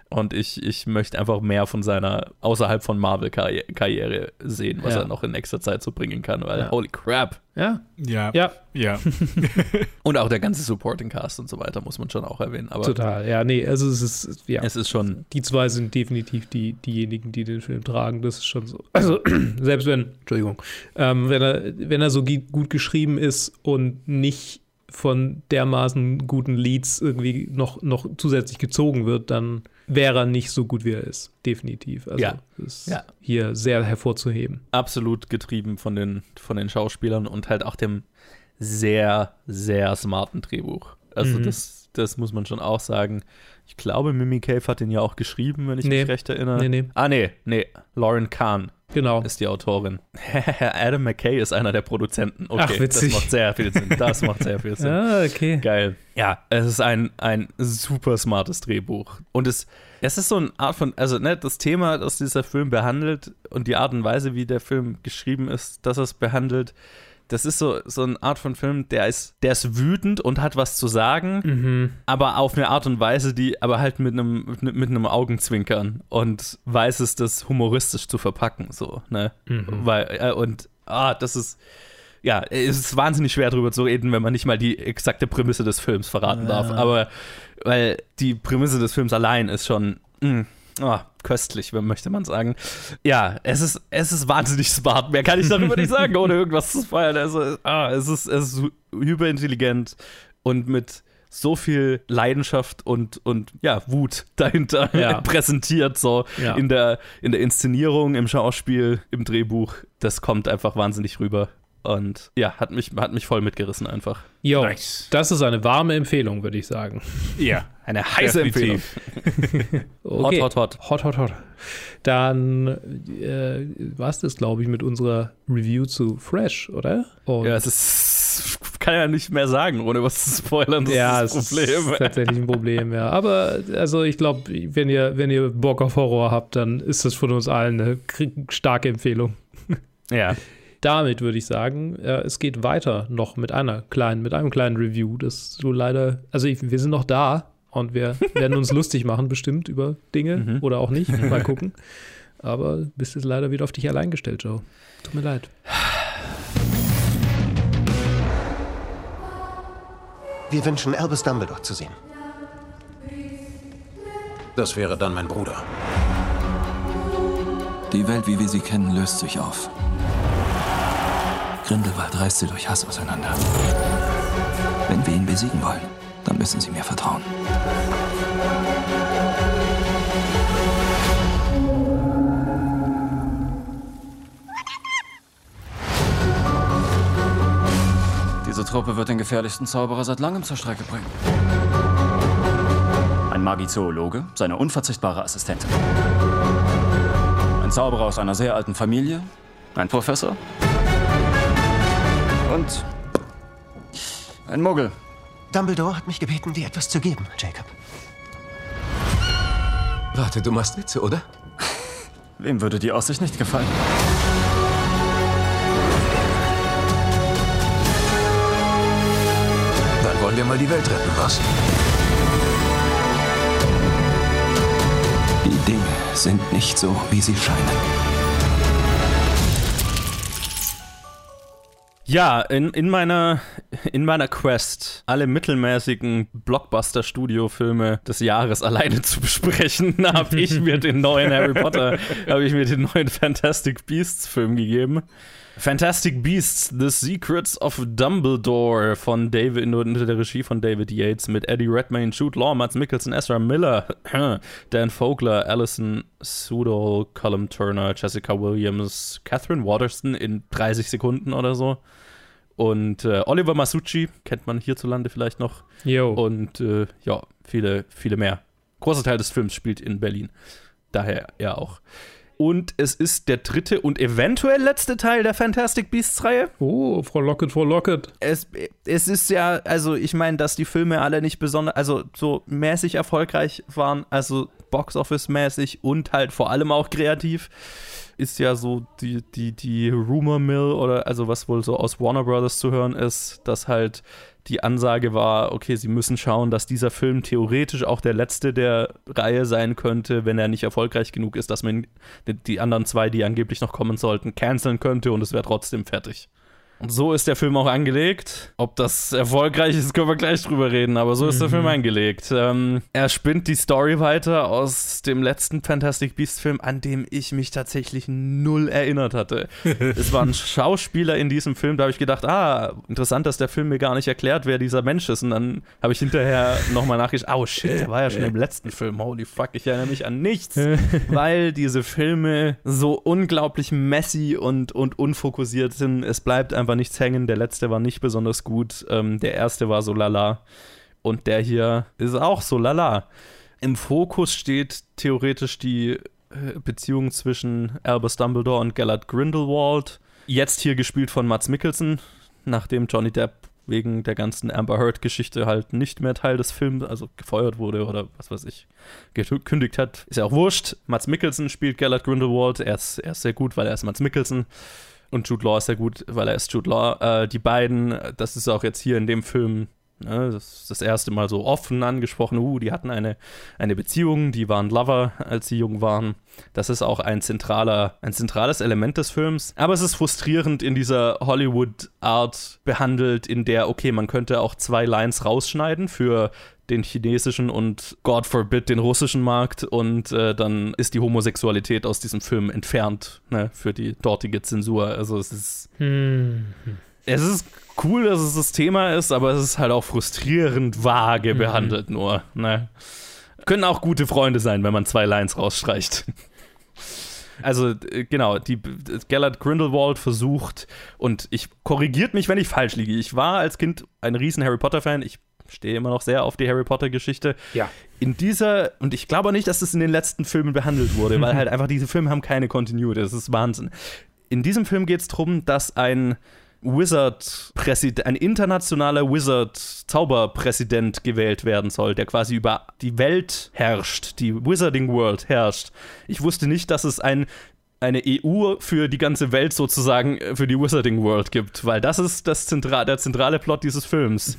Speaker 1: Und ich, ich möchte einfach mehr von seiner außerhalb von Marvel-Karriere sehen, was
Speaker 3: Ja.
Speaker 1: er noch in nächster Zeit so bringen kann, weil
Speaker 3: Ja.
Speaker 1: holy crap.
Speaker 3: Ja,
Speaker 2: Ja.
Speaker 3: ja,
Speaker 2: Ja.
Speaker 1: Und auch der ganze Supporting Cast und so weiter muss man schon auch erwähnen. Aber
Speaker 3: total. Ja, nee, also es ist, ja.
Speaker 1: es ist schon,
Speaker 3: die zwei sind definitiv die, diejenigen, die den Film tragen. Das ist schon so. Also, selbst wenn, Entschuldigung, ähm, wenn, er, wenn er so gut geschrieben ist und nicht von dermaßen guten Leads irgendwie noch, noch zusätzlich gezogen wird, dann wäre er nicht so gut, wie er ist. Definitiv. Also,
Speaker 1: Ja.
Speaker 3: das ist
Speaker 1: Ja.
Speaker 3: hier sehr hervorzuheben.
Speaker 1: absolut getrieben von den, von den Schauspielern und halt auch dem sehr, sehr smarten Drehbuch. Also
Speaker 3: Mhm.
Speaker 1: das, das muss man schon auch sagen. Ich glaube, Mimi Cave hat den ja auch geschrieben, wenn ich
Speaker 3: Nee.
Speaker 1: mich recht erinnere.
Speaker 3: Nee, nee.
Speaker 1: Ah, nee, nee. Lauren Kahn
Speaker 3: Genau.
Speaker 1: ist die Autorin. Adam McKay ist einer der Produzenten. Okay,
Speaker 3: Ach, witzig.
Speaker 1: das macht sehr viel Sinn. Das macht sehr viel Sinn.
Speaker 3: Ah, okay.
Speaker 1: Geil. Ja, es ist ein, ein super smartes Drehbuch. Und es, es ist so eine Art von, also ne, das Thema, das dieser Film behandelt und die Art und Weise, wie der Film geschrieben ist, dass es behandelt, das ist so, so eine Art von Film, der ist, der ist wütend und hat was zu sagen,
Speaker 3: Mhm.
Speaker 1: aber auf eine Art und Weise, die aber halt mit einem, mit, einem Augenzwinkern und weiß es, das humoristisch zu verpacken, so, ne? Weil, äh, und, ah, das ist, ja, es ist wahnsinnig schwer drüber zu reden, wenn man nicht mal die exakte Prämisse des Films verraten darf. Aber weil die Prämisse des Films allein ist schon mh, ah, köstlich, wenn möchte man sagen. Ja, es ist, es ist wahnsinnig smart. Mehr kann ich darüber nicht sagen, ohne irgendwas zu feiern. Also, ah, es ist, es ist hyperintelligent und mit so viel Leidenschaft und, und ja, Wut dahinter
Speaker 3: Ja.
Speaker 1: präsentiert, so
Speaker 3: Ja.
Speaker 1: in, der, in der Inszenierung, im Schauspiel, im Drehbuch. Das kommt einfach wahnsinnig rüber. Und ja, hat mich, hat mich voll mitgerissen einfach.
Speaker 3: Jo,
Speaker 2: Nice.
Speaker 3: das ist eine warme Empfehlung, würde ich sagen.
Speaker 2: Ja.
Speaker 1: Eine heiße Empfehlung.
Speaker 3: Okay.
Speaker 1: Hot, hot, hot.
Speaker 3: Hot, hot, hot. Dann äh, war es das, glaube ich, mit unserer Review zu Fresh, oder? Und
Speaker 1: Ja, es ist, kann ja nicht mehr sagen, ohne was zu spoilern. Das
Speaker 3: ja,
Speaker 1: ist das
Speaker 3: es ist
Speaker 1: Problem.
Speaker 3: tatsächlich ein Problem, ja. Aber also ich glaube, wenn ihr, wenn ihr Bock auf Horror habt, dann ist das von uns allen eine starke Empfehlung.
Speaker 1: Ja.
Speaker 3: Damit würde ich sagen, äh, es geht weiter noch mit einer kleinen, mit einem kleinen Review, das du leider, also ich, wir sind noch da und wir werden uns lustig machen bestimmt über Dinge oder auch nicht, mal gucken. Aber bist jetzt leider wieder auf dich allein gestellt, Joe. Tut mir leid.
Speaker 7: Wir wünschen Albus Dumbledore zu sehen.
Speaker 6: Das wäre dann mein Bruder.
Speaker 8: Die Welt, wie wir sie kennen, löst sich auf. Grindelwald reißt sie durch Hass auseinander. Wenn wir ihn besiegen wollen, dann müssen Sie mir vertrauen.
Speaker 9: Diese Truppe wird den gefährlichsten Zauberer seit langem zur Strecke bringen. Ein Magizoologe, seine unverzichtbare Assistentin. Ein Zauberer aus einer sehr alten Familie, ein Professor und ein Muggel.
Speaker 7: Dumbledore hat mich gebeten, dir etwas zu geben, Jacob.
Speaker 10: Warte, du machst Witze, oder?
Speaker 9: Wem würde die Aussicht nicht gefallen?
Speaker 10: Dann wollen wir mal die Welt retten, was?
Speaker 8: Die Dinge sind nicht so, wie sie scheinen.
Speaker 1: Ja, in, in, meiner, in meiner Quest, alle mittelmäßigen Blockbuster-Studio-Filme des Jahres alleine zu besprechen, habe ich mir den neuen Harry Potter, habe ich mir den neuen Fantastic Beasts-Film gegeben. Fantastic Beasts, The Secrets of Dumbledore von David, unter der Regie von David Yates mit Eddie Redmayne, Jude Law, Mads Mikkelsen, Ezra Miller, Dan Fogler, Alison Sudol, Colum Turner, Jessica Williams, Catherine Waterston in 30 Sekunden oder so. Und äh, Oliver Masucci kennt man hierzulande vielleicht noch.
Speaker 3: Yo.
Speaker 1: Und äh, ja, viele, viele mehr. Großer Teil des Films spielt in Berlin. Daher er auch. Und es ist der dritte und eventuell letzte Teil der Fantastic Beasts-Reihe.
Speaker 3: Oh, Frau Lockett, Frau Lockett.
Speaker 1: Es, es ist ja, also ich meine, dass die Filme alle nicht besonders, also so mäßig erfolgreich waren, also Box-Office-mäßig und halt vor allem auch kreativ, ist ja so die, die, die Rumor Mill oder also was wohl so aus Warner Brothers zu hören ist, dass halt die Ansage war, okay, sie müssen schauen, dass dieser Film theoretisch auch der letzte der Reihe sein könnte, wenn er nicht erfolgreich genug ist, dass man die anderen zwei, die angeblich noch kommen sollten, canceln könnte und es wäre trotzdem fertig. Und so ist der Film auch angelegt. Ob das erfolgreich ist, können wir gleich drüber reden, aber so ist der Film
Speaker 3: Mhm.
Speaker 1: angelegt. Ähm, er spinnt die Story weiter aus dem letzten Fantastic Beasts Film, an dem ich mich tatsächlich null erinnert hatte. es waren Schauspieler in diesem Film, da habe ich gedacht, ah, interessant, dass der Film mir gar nicht erklärt, wer dieser Mensch ist. Und dann habe ich hinterher nochmal nachgeschaut, oh shit, der war ja schon im letzten Film. Holy fuck, ich erinnere mich an nichts. weil diese Filme so unglaublich messy und, und unfokussiert sind. Es bleibt einfach nichts hängen. Der letzte war nicht besonders gut. Ähm, der erste war so lala. Und der hier ist auch so lala. Im Fokus steht theoretisch die äh, Beziehung zwischen Albus Dumbledore und Gellert Grindelwald. Jetzt hier gespielt von Mats Mikkelsen, nachdem Johnny Depp wegen der ganzen Amber Heard-Geschichte halt nicht mehr Teil des Films, also gefeuert wurde oder was weiß ich, gekündigt hat. Ist ja auch wurscht. Mats Mikkelsen spielt Gellert Grindelwald. Er ist, er ist sehr gut, weil er ist Mats Mikkelsen. Und Jude Law ist sehr gut, weil er ist Jude Law. Äh, die beiden, das ist auch jetzt hier in dem Film ne, das ist das erste Mal so offen angesprochen. Uh, die hatten eine, eine Beziehung, die waren Lover, als sie jung waren. Das ist auch ein, zentraler, ein zentrales Element des Films. Aber es ist frustrierend in dieser Hollywood-Art behandelt, in der, okay, man könnte auch zwei Lines rausschneiden für den chinesischen und God forbid den russischen Markt und äh, dann ist die Homosexualität aus diesem Film entfernt ne, für die dortige Zensur. Also es ist
Speaker 3: Hm.
Speaker 1: es ist cool, dass es das Thema ist, aber es ist halt auch frustrierend vage
Speaker 3: Mhm.
Speaker 1: behandelt nur. Ne? Können auch gute Freunde sein, wenn man zwei Lines rausstreicht. Also, äh, genau, die Gellert Grindelwald versucht, und ich korrigiert mich, wenn ich falsch liege. Ich war als Kind ein riesen Harry Potter-Fan. Ich stehe immer noch sehr auf die Harry Potter-Geschichte.
Speaker 3: Ja.
Speaker 1: In dieser, und ich glaube nicht, dass das in den letzten Filmen behandelt wurde, weil halt einfach diese Filme haben keine Continuity. Das ist Wahnsinn. In diesem Film geht es darum, dass ein Wizard-Präsident, ein internationaler Wizard-Zauberpräsident gewählt werden soll, der quasi über die Welt herrscht, die Wizarding World herrscht. Ich wusste nicht, dass es ein eine EU für die ganze Welt sozusagen äh, für die Wizarding World gibt, weil das ist das Zentra der zentrale Plot dieses Films.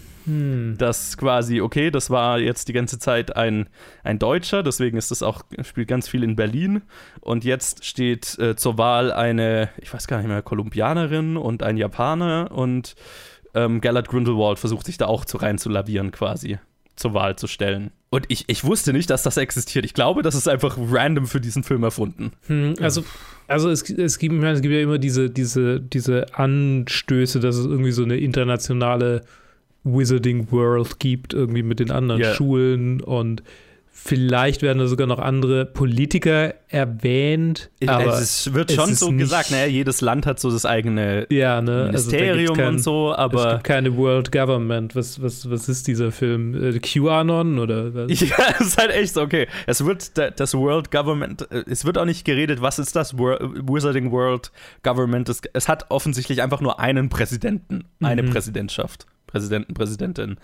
Speaker 1: Das quasi, okay, das war jetzt die ganze Zeit ein, ein Deutscher, deswegen ist das auch, spielt ganz viel in Berlin. Und jetzt steht äh, zur Wahl eine, ich weiß gar nicht mehr, Kolumbianerin und ein Japaner und ähm, Gellert Grindelwald versucht sich da auch zu rein zu lavieren, quasi zur Wahl zu stellen. Und ich, ich wusste nicht, dass das existiert. Ich glaube, das ist einfach random für diesen Film erfunden.
Speaker 3: Hm, also, also es, es, gibt, meine, es gibt ja immer diese, diese, diese Anstöße, dass es irgendwie so eine internationale Wizarding World gibt, irgendwie mit den anderen
Speaker 1: Ja.
Speaker 3: Schulen und vielleicht werden da sogar noch andere Politiker erwähnt. Aber
Speaker 1: also es wird schon
Speaker 3: ist
Speaker 1: so gesagt, naja, jedes Land hat so das eigene
Speaker 3: Ja, ne? Also
Speaker 1: Ministerium
Speaker 3: gibt's kein-
Speaker 1: und so,
Speaker 3: es
Speaker 1: aber
Speaker 3: gibt keine World Government. Was, was, was ist dieser Film? Äh, QAnon oder was?
Speaker 1: ja, es ist halt echt so, okay. Es wird da- das World Government, äh, es wird auch nicht geredet, was ist das Wizarding World Government? Es, es hat offensichtlich einfach nur einen Präsidenten, eine
Speaker 3: Mhm.
Speaker 1: Präsidentschaft. Präsidenten, Präsidentin.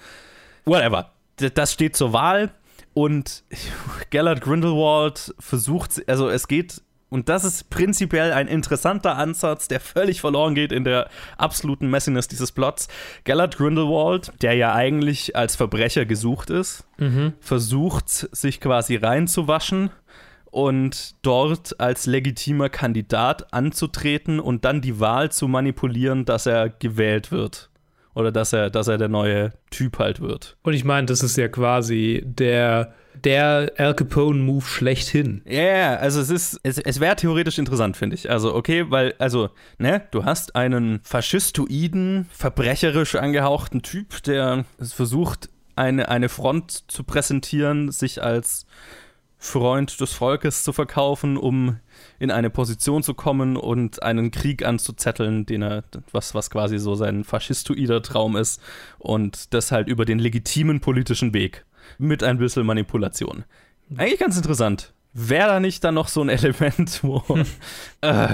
Speaker 1: Whatever. Das steht zur Wahl und Gellert Grindelwald versucht, also es geht, und das ist prinzipiell ein interessanter Ansatz, der völlig verloren geht in der absoluten Messiness dieses Plots. Gellert Grindelwald, der ja eigentlich als Verbrecher gesucht ist,
Speaker 3: Mhm.
Speaker 1: versucht, sich quasi reinzuwaschen und dort als legitimer Kandidat anzutreten und dann die Wahl zu manipulieren, dass er gewählt wird. Oder dass er, dass er der neue Typ halt wird.
Speaker 3: Und ich meine, das ist ja quasi der, der Al Capone-Move schlechthin.
Speaker 1: Ja, yeah, also es ist, es, es wäre theoretisch interessant, finde ich. Also, okay, weil, also, ne, du hast einen faschistoiden, verbrecherisch angehauchten Typ, der es versucht, eine, eine Front zu präsentieren, sich als Freund des Volkes zu verkaufen, um in eine Position zu kommen und einen Krieg anzuzetteln, den er, was, was quasi so sein faschistoider Traum ist, und das halt über den legitimen politischen Weg. Mit ein bisschen Manipulation. Eigentlich ganz interessant. Wäre da nicht dann noch so ein Element, wo. äh,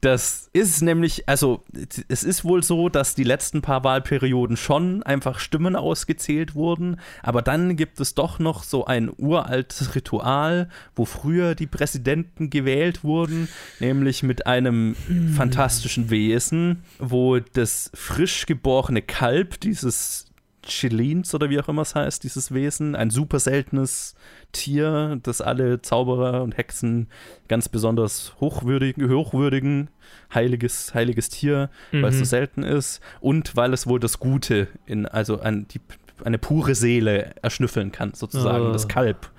Speaker 1: das ist nämlich, also, es ist wohl so, dass die letzten paar Wahlperioden schon einfach Stimmen ausgezählt wurden, aber dann gibt es doch noch so ein uraltes Ritual, wo früher die Präsidenten gewählt wurden, nämlich mit einem fantastischen Wesen, wo das frisch geborene Kalb dieses Chilins oder wie auch immer es heißt, dieses Wesen, ein super seltenes Tier, das alle Zauberer und Hexen ganz besonders hochwürdigen, hochwürdigen, heiliges, heiliges Tier, weil es so
Speaker 3: Mhm.
Speaker 1: selten ist und weil es wohl das Gute in, also ein, die, eine pure Seele erschnüffeln kann, sozusagen,
Speaker 3: Ah.
Speaker 1: das Kalb.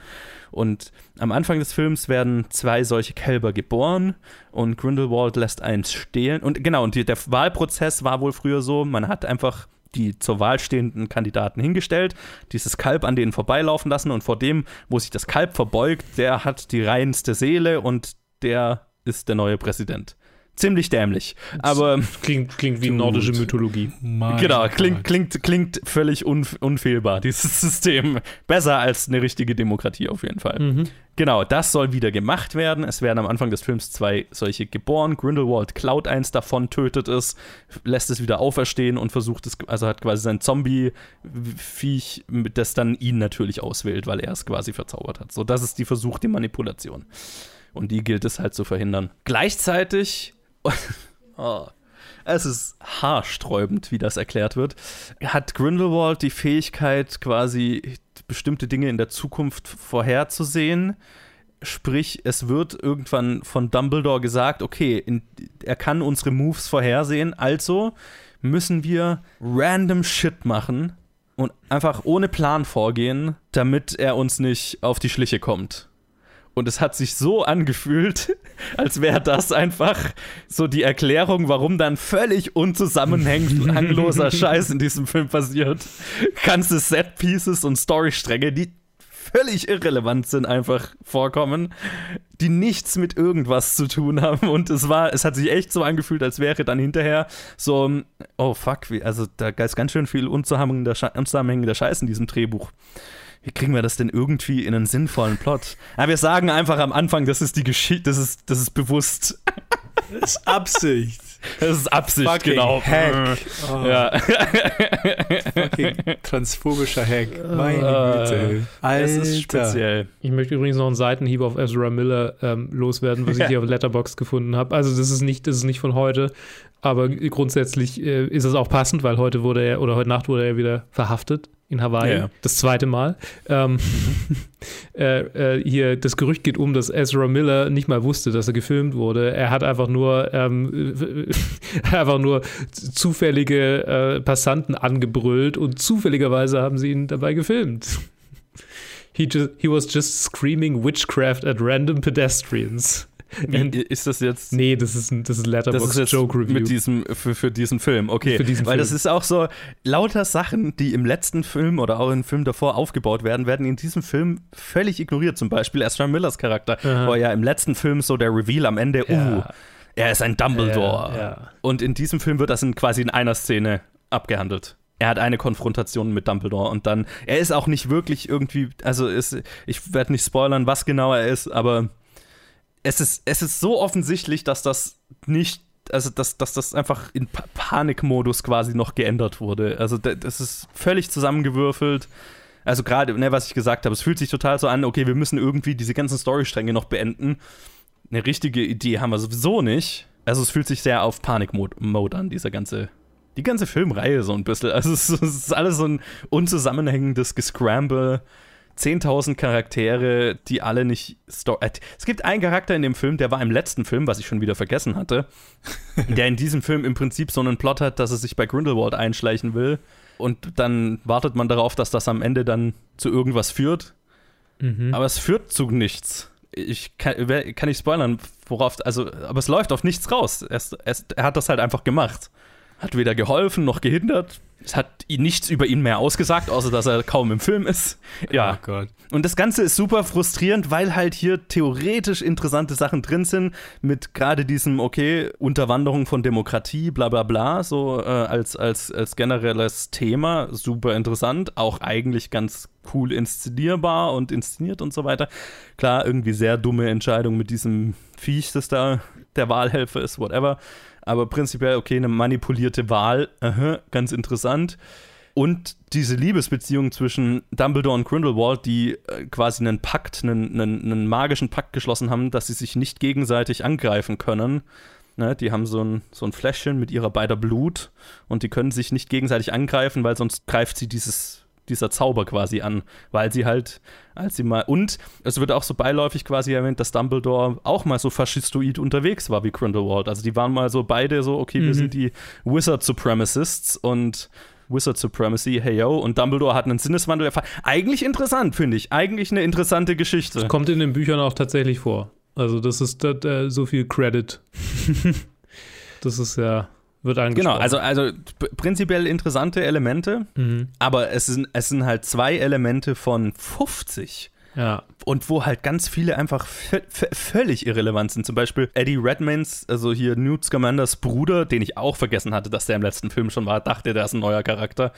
Speaker 1: Und am Anfang des Films werden zwei solche Kälber geboren und Grindelwald lässt eins stehlen. Und genau, und die, der Wahlprozess war wohl früher so, man hat einfach die zur Wahl stehenden Kandidaten hingestellt, dieses Kalb an denen vorbeilaufen lassen und vor dem, wo sich das Kalb verbeugt, der hat die reinste Seele und der ist der neue Präsident. Ziemlich dämlich. Aber
Speaker 3: Klingt, klingt wie nordische Mythologie.
Speaker 2: Mein
Speaker 1: genau, klingt, klingt, klingt völlig un, unfehlbar, dieses System. Besser als eine richtige Demokratie auf jeden Fall.
Speaker 3: Mhm.
Speaker 1: Genau, das soll wieder gemacht werden. Es werden am Anfang des Films zwei solche geboren. Grindelwald klaut eins davon, tötet es, lässt es wieder auferstehen und versucht es, also hat quasi sein Zombie-Viech, das dann ihn natürlich auswählt, weil er es quasi verzaubert hat. So, das ist die versuchte Manipulation. Und die gilt es halt zu verhindern. Gleichzeitig, oh, es ist haarsträubend, wie das erklärt wird, hat Grindelwald die Fähigkeit, quasi bestimmte Dinge in der Zukunft vorherzusehen. Sprich, es wird irgendwann von Dumbledore gesagt, okay, in, er kann unsere Moves vorhersehen, also müssen wir random Shit machen und einfach ohne Plan vorgehen, damit er uns nicht auf die Schliche kommt. Und es hat sich so angefühlt, als wäre das einfach so die Erklärung, warum dann völlig unzusammenhängend langloser Scheiß in diesem Film passiert. Ganze Set-Pieces und Storystränge, die völlig irrelevant sind, einfach vorkommen, die nichts mit irgendwas zu tun haben. Und es war, es hat sich echt so angefühlt, als wäre dann hinterher so, oh fuck, also da ist ganz schön viel unzusammenhängender Scheiß in diesem Drehbuch. Wie kriegen wir das denn irgendwie in einen sinnvollen Plot? Ja, wir sagen einfach am Anfang, das ist die Geschichte, das ist, das ist bewusst.
Speaker 2: Das ist Absicht.
Speaker 1: Das ist Absicht,
Speaker 2: Fucking
Speaker 1: genau.
Speaker 2: Hack. Oh.
Speaker 1: Ja.
Speaker 2: Fucking transphobischer Hack. Meine
Speaker 1: Äh,
Speaker 2: Güte. Alter.
Speaker 1: Es ist speziell.
Speaker 3: Ich möchte übrigens noch einen Seitenhieb auf Ezra Miller ähm, loswerden, was ich hier auf Letterbox gefunden habe. Also das ist nicht, das ist nicht von heute, aber grundsätzlich äh, ist es auch passend, weil heute wurde er oder heute Nacht wurde er wieder verhaftet in Hawaii.
Speaker 1: Ja.
Speaker 3: Das zweite Mal. Ähm, äh, äh, hier das Gerücht geht um, dass Ezra Miller nicht mal wusste, dass er gefilmt wurde. Er hat einfach nur ähm, einfach nur zufällige äh, Passanten angebrüllt und zufälligerweise haben sie ihn dabei gefilmt. he, just, he was just screaming witchcraft at random pedestrians.
Speaker 1: Wie, ist das jetzt?
Speaker 3: Nee, das ist ein, das ist Letterboxd Joke Review.
Speaker 1: mit diesem für, für diesen Film, okay.
Speaker 3: Diesen
Speaker 1: Weil
Speaker 3: Film.
Speaker 1: das ist auch so lauter Sachen, die im letzten Film oder auch im Film davor aufgebaut werden, werden in diesem Film völlig ignoriert. Zum Beispiel Ezra Millers Charakter,
Speaker 3: Aha.
Speaker 1: wo ja im letzten Film so der Reveal am Ende,
Speaker 3: Ja.
Speaker 1: uh, er ist ein Dumbledore.
Speaker 3: Ja, ja.
Speaker 1: Und in diesem Film wird das in, quasi in einer Szene abgehandelt. Er hat eine Konfrontation mit Dumbledore und dann, er ist auch nicht wirklich irgendwie, also ist, ich werde nicht spoilern, was genau er ist, aber es ist, es ist so offensichtlich, dass das nicht, also dass, dass das einfach in pa Panikmodus quasi noch geändert wurde. Also da- das ist völlig zusammengewürfelt. Also gerade, ne, was ich gesagt habe, es fühlt sich total so an, okay, wir müssen irgendwie diese ganzen Storystränge noch beenden. Eine richtige Idee haben wir sowieso nicht. Also es fühlt sich sehr auf Panikmode an, dieser ganze, die ganze Filmreihe so ein bisschen. Also es, es ist alles so ein unzusammenhängendes Gescramble. 10.000 Charaktere, die alle nicht. Sto äh, es gibt einen Charakter in dem Film, der war im letzten Film, was ich schon wieder vergessen hatte, der in diesem Film im Prinzip so einen Plot hat, dass er sich bei Grindelwald einschleichen will. Und dann wartet man darauf, dass das am Ende dann zu irgendwas führt.
Speaker 3: Mhm.
Speaker 1: Aber es führt zu nichts. Ich kann, kann nicht spoilern, worauf. Also, aber es läuft auf nichts raus. Er, er, er hat das halt einfach gemacht. Hat weder geholfen noch gehindert. Es hat ihn nichts über ihn mehr ausgesagt, außer dass er kaum im Film ist. Ja.
Speaker 2: Oh Gott.
Speaker 1: Und das Ganze ist super frustrierend, weil halt hier theoretisch interessante Sachen drin sind, mit gerade diesem, okay, Unterwanderung von Demokratie, bla bla bla, so äh, als, als, als generelles Thema, super interessant, auch eigentlich ganz cool inszenierbar und inszeniert und so weiter. Klar, irgendwie sehr dumme Entscheidung mit diesem Viech, das da der Wahlhelfer ist, whatever. Aber prinzipiell, okay, eine manipulierte Wahl, aha, ganz interessant. Und diese Liebesbeziehung zwischen Dumbledore und Grindelwald, die äh, quasi einen Pakt, einen, einen, einen magischen Pakt geschlossen haben, dass sie sich nicht gegenseitig angreifen können. Ne, die haben so ein, so ein Fläschchen mit ihrer beider Blut und die können sich nicht gegenseitig angreifen, weil sonst greift sie dieses, dieser Zauber quasi an, weil sie halt, als sie mal. Und es wird auch so beiläufig quasi erwähnt, dass Dumbledore auch mal so faschistoid unterwegs war wie Grindelwald. Also die waren mal so beide so, okay, wir
Speaker 3: Mhm.
Speaker 1: sind die Wizard Supremacists und Wizard Supremacy, hey yo, und Dumbledore hat einen Sinneswandel erfahren. Eigentlich interessant, finde ich. Eigentlich eine interessante Geschichte.
Speaker 3: Kommt in den Büchern auch tatsächlich vor. Also, das ist das, äh, so viel Credit. das ist ja, wird angesprochen.
Speaker 1: Genau, also, also prinzipiell interessante Elemente,
Speaker 3: Mhm.
Speaker 1: aber es sind, es sind halt zwei Elemente von 50.
Speaker 3: Ja.
Speaker 1: Und wo halt ganz viele einfach vö- vö- völlig irrelevant sind. Zum Beispiel Eddie Redmaynes, also hier Newt Scamanders Bruder, den ich auch vergessen hatte, dass der im letzten Film schon war, dachte, der ist ein neuer Charakter.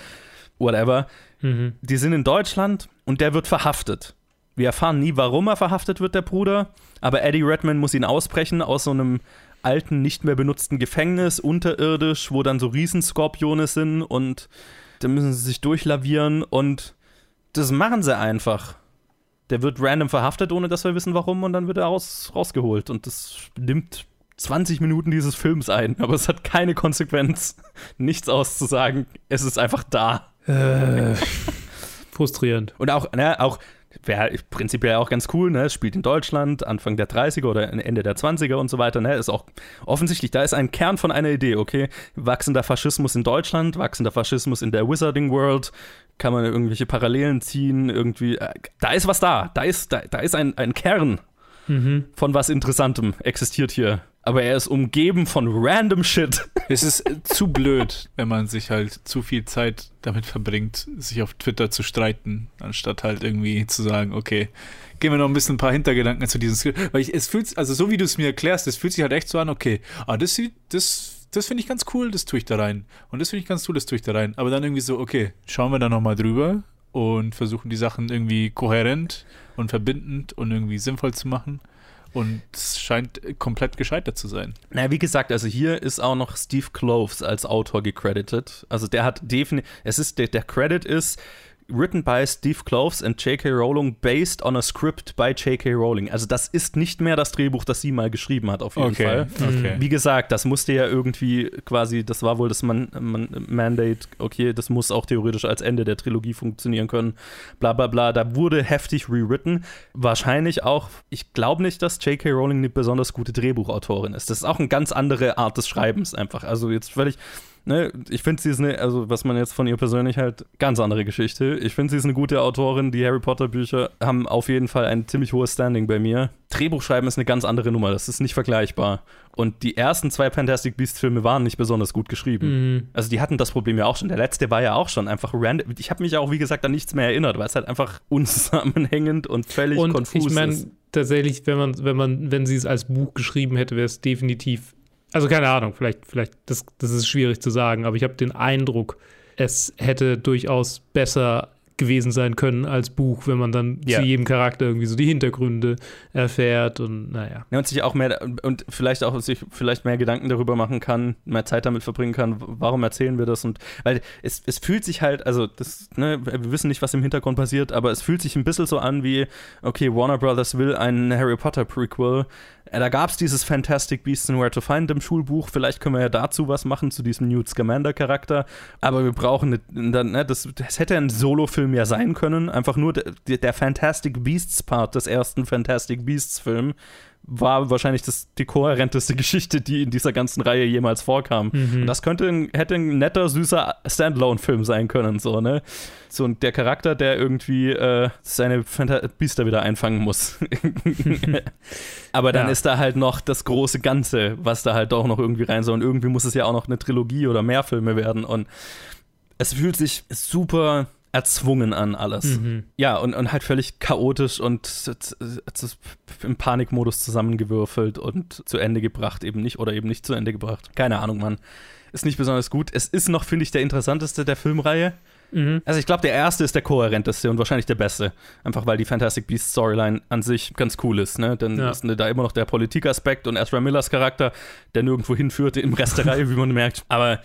Speaker 1: Whatever.
Speaker 3: Mhm.
Speaker 1: Die sind in Deutschland und der wird verhaftet. Wir erfahren nie, warum er verhaftet wird, der Bruder. Aber Eddie Redmayne muss ihn ausbrechen aus so einem alten, nicht mehr benutzten Gefängnis, unterirdisch, wo dann so Riesenskorpione sind und da müssen sie sich durchlavieren und das machen sie einfach. Der wird random verhaftet, ohne dass wir wissen, warum, und dann wird er raus, rausgeholt. Und das nimmt 20 Minuten dieses Films ein, aber es hat keine Konsequenz, nichts auszusagen. Es ist einfach da.
Speaker 3: Äh, frustrierend.
Speaker 1: Und auch, ne, auch wäre prinzipiell auch ganz cool, ne? Es spielt in Deutschland, Anfang der 30er oder Ende der 20er und so weiter, ne? Ist auch offensichtlich, da ist ein Kern von einer Idee, okay? Wachsender Faschismus in Deutschland, wachsender Faschismus in der Wizarding World, kann man irgendwelche Parallelen ziehen, irgendwie, äh, da ist was da, da ist, da, da ist ein, ein Kern
Speaker 3: Mhm.
Speaker 1: von was Interessantem existiert hier. Aber er ist umgeben von random Shit.
Speaker 2: Es ist äh, zu blöd, wenn man sich halt zu viel Zeit damit verbringt, sich auf Twitter zu streiten, anstatt halt irgendwie zu sagen, okay, gehen wir noch ein bisschen ein paar Hintergedanken zu diesem Skript. Weil ich, es fühlt, also so wie du es mir erklärst, es fühlt sich halt echt so an, okay, ah, das sieht, das, das finde ich ganz cool, das tue ich da rein. Und das finde ich ganz cool, das tue ich da rein. Aber dann irgendwie so, okay, schauen wir da nochmal drüber und versuchen die Sachen irgendwie kohärent und verbindend und irgendwie sinnvoll zu machen. Und es scheint komplett gescheitert zu sein.
Speaker 1: Naja, wie gesagt, also hier ist auch noch Steve Kloves als Autor gecredited. Also der hat definitiv, es ist, der, der Credit ist written by Steve Kloves and J.K. Rowling based on a script by J.K. Rowling. Also das ist nicht mehr das Drehbuch, das sie mal geschrieben hat, auf jeden
Speaker 2: Okay,
Speaker 1: Fall.
Speaker 2: okay.
Speaker 1: Wie gesagt, das musste ja irgendwie quasi, das war wohl das Man Man Mandate, okay, das muss auch theoretisch als Ende der Trilogie funktionieren können, bla bla bla. Da wurde heftig rewritten. Wahrscheinlich auch, ich glaube nicht, dass J.K. Rowling eine besonders gute Drehbuchautorin ist. Das ist auch eine ganz andere Art des Schreibens einfach. Also jetzt völlig ne, ich finde sie ist eine, also was man jetzt von ihr persönlich halt, ganz andere Geschichte. Ich finde sie ist eine gute Autorin. Die Harry Potter Bücher haben auf jeden Fall ein ziemlich hohes Standing bei mir. Drehbuchschreiben ist eine ganz andere Nummer. Das ist nicht vergleichbar. Und die ersten zwei Fantastic Beasts Filme waren nicht besonders gut geschrieben.
Speaker 3: Mhm.
Speaker 1: Also die hatten das Problem ja auch schon. Der letzte war ja auch schon einfach random. Ich habe mich auch, wie gesagt, an nichts mehr erinnert, weil es halt einfach unzusammenhängend und völlig
Speaker 3: Und
Speaker 1: konfus
Speaker 3: ich meine,
Speaker 1: ist.
Speaker 3: tatsächlich, wenn man, wenn man, wenn sie es als Buch geschrieben hätte, wäre es definitiv. Also keine Ahnung, vielleicht, vielleicht, das, das ist schwierig zu sagen, aber ich habe den Eindruck, es hätte durchaus besser gewesen sein können als Buch, wenn man dann
Speaker 1: Ja.
Speaker 3: zu jedem Charakter irgendwie so die Hintergründe erfährt und naja.
Speaker 1: Ja, und sich auch mehr und vielleicht auch sich vielleicht mehr Gedanken darüber machen kann, mehr Zeit damit verbringen kann, warum erzählen wir das und weil es, es fühlt sich halt, also das, ne, wir wissen nicht, was im Hintergrund passiert, aber es fühlt sich ein bisschen so an wie, okay, Warner Brothers will ein Harry Potter Prequel. Äh, Da gab es dieses Fantastic Beasts and Where to Find im Schulbuch. Vielleicht können wir ja dazu was machen, zu diesem Newt Scamander-Charakter. Aber wir brauchen, eine, ne, das, das hätte ein Solo-Film ja sein können. Einfach nur der, der Fantastic Beasts-Part des ersten Fantastic Beasts-Films war wahrscheinlich das, die kohärenteste Geschichte, die in dieser ganzen Reihe jemals vorkam.
Speaker 3: Mhm.
Speaker 1: Und das könnte ein, hätte ein netter, süßer Standalone-Film sein können, so, ne? So und der Charakter, der irgendwie äh, seine Fanta Biester wieder einfangen muss. Aber dann
Speaker 3: Ja.
Speaker 1: ist da halt noch das große Ganze, was da halt auch noch irgendwie rein soll. Und irgendwie muss es ja auch noch eine Trilogie oder mehr Filme werden. Und es fühlt sich super erzwungen an alles.
Speaker 3: Mhm.
Speaker 1: Ja, und, und halt völlig chaotisch und im Panikmodus zusammengewürfelt und zu Ende gebracht, eben nicht oder eben nicht zu Ende gebracht. Keine Ahnung, Mann. Ist nicht besonders gut. Es ist noch, finde ich, der interessanteste der Filmreihe.
Speaker 3: Mhm.
Speaker 1: Also ich glaube, der erste ist der kohärenteste und wahrscheinlich der beste. Einfach weil die Fantastic Beasts Storyline an sich ganz cool ist. Ne? Dann
Speaker 3: Ja.
Speaker 1: ist ne, da immer noch der Politikaspekt und Ezra Millers Charakter, der nirgendwo hinführte im Rest der Reihe, wie man merkt. Aber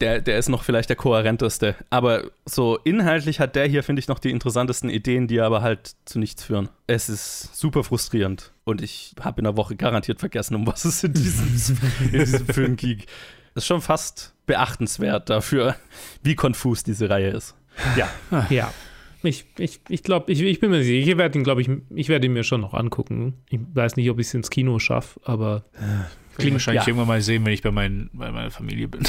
Speaker 1: der, der ist noch vielleicht der kohärenteste. Aber so inhaltlich hat der hier, finde ich, noch die interessantesten Ideen, die aber halt zu nichts führen. Es ist super frustrierend. Und ich habe in der Woche garantiert vergessen, um was es in diesem, in diesem Film ging. Das ist schon fast beachtenswert dafür, wie konfus diese Reihe ist. Ja.
Speaker 3: Ja. Ich, ich, ich glaube, ich, ich bin mir sicher, ich werde ihn, glaube ich, ich werde ihn mir schon noch angucken. Ich weiß nicht, ob ich es ins Kino schaffe, aber
Speaker 2: Klingt wahrscheinlich
Speaker 3: ja.
Speaker 2: irgendwann mal sehen, wenn ich bei, mein, bei meiner Familie bin.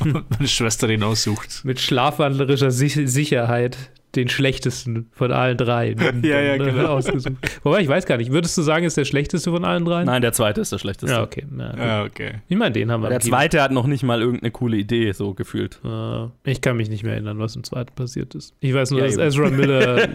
Speaker 2: und meine Schwester den aussucht.
Speaker 3: mit schlafwandlerischer Sich Sicherheit den schlechtesten von allen drei
Speaker 2: Ja, ja,
Speaker 3: äh,
Speaker 2: genau.
Speaker 3: ausgesucht. Wobei, ich weiß gar nicht, würdest du sagen, ist der schlechteste von allen dreien?
Speaker 1: Nein, der zweite ist der schlechteste.
Speaker 3: Ja, okay. Ja.
Speaker 2: Ja, okay.
Speaker 3: Ich meine, den haben wir.
Speaker 1: Der zweite hat noch nicht mal irgendeine coole Idee, so gefühlt.
Speaker 3: Äh, ich kann mich nicht mehr erinnern, was im zweiten passiert ist. Ich weiß nur,
Speaker 1: Ja,
Speaker 3: dass
Speaker 1: eben.
Speaker 3: Ezra Miller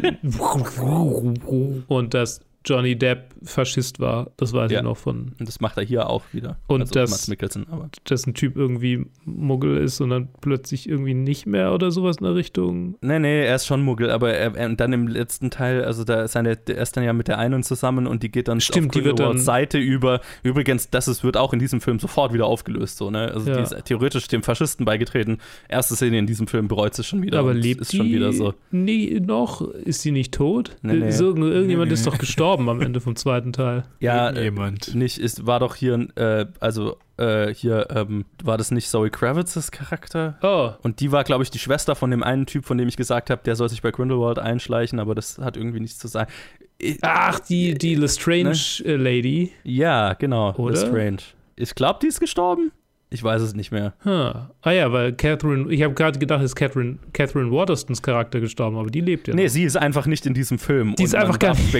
Speaker 3: und dass Johnny Depp Faschist war. Das weiß
Speaker 1: Ja.
Speaker 3: ich noch von,
Speaker 1: Und das macht er hier auch wieder.
Speaker 3: Und
Speaker 1: also
Speaker 3: das-
Speaker 1: Mads Mikkelsen, aber.
Speaker 3: dass ein Typ irgendwie Muggel ist und dann plötzlich irgendwie nicht mehr oder sowas in der Richtung.
Speaker 1: Nee, nee, er ist schon Muggel, aber er, er, dann im letzten Teil, also da ist er, er ist dann ja mit der einen zusammen und die geht dann
Speaker 3: Stimmt,
Speaker 1: auf
Speaker 3: die wird dann-
Speaker 1: Seite über. Übrigens, das ist, wird auch in diesem Film sofort wieder aufgelöst, so, ne? Also
Speaker 3: Ja.
Speaker 1: die ist theoretisch dem Faschisten beigetreten. Erste Szene in diesem Film bereut sie schon wieder.
Speaker 3: Aber lebt
Speaker 1: ist
Speaker 3: die
Speaker 1: schon wieder so.
Speaker 3: nie noch? Ist sie nicht tot?
Speaker 1: Nee, nee.
Speaker 3: So, irgendjemand
Speaker 2: Nee,
Speaker 3: ist
Speaker 2: nee.
Speaker 3: doch gestorben am Ende vom zweiten Teil.
Speaker 1: Ja, äh,
Speaker 2: Jemand.
Speaker 1: nicht, ist, war doch hier, äh, also äh, hier, ähm, war das nicht Zoe Kravitzes Charakter?
Speaker 3: Oh,
Speaker 1: Und die war, glaube ich, die Schwester von dem einen Typ, von dem ich gesagt habe, der soll sich bei Grindelwald einschleichen, aber das hat irgendwie nichts zu sagen. Ich-
Speaker 3: ach, die, die Lestrange äh, Lady.
Speaker 1: Ja, genau.
Speaker 3: Oder?
Speaker 1: Strange. Ich glaube, die ist gestorben. Ich weiß es nicht mehr.
Speaker 3: Huh. Ah ja, weil Catherine, ich habe gerade gedacht, ist Catherine, Catherine Waterstons Charakter gestorben, aber die lebt ja
Speaker 1: Nee,
Speaker 3: noch.
Speaker 1: sie ist einfach nicht in diesem Film.
Speaker 3: Die ist einfach gar nicht-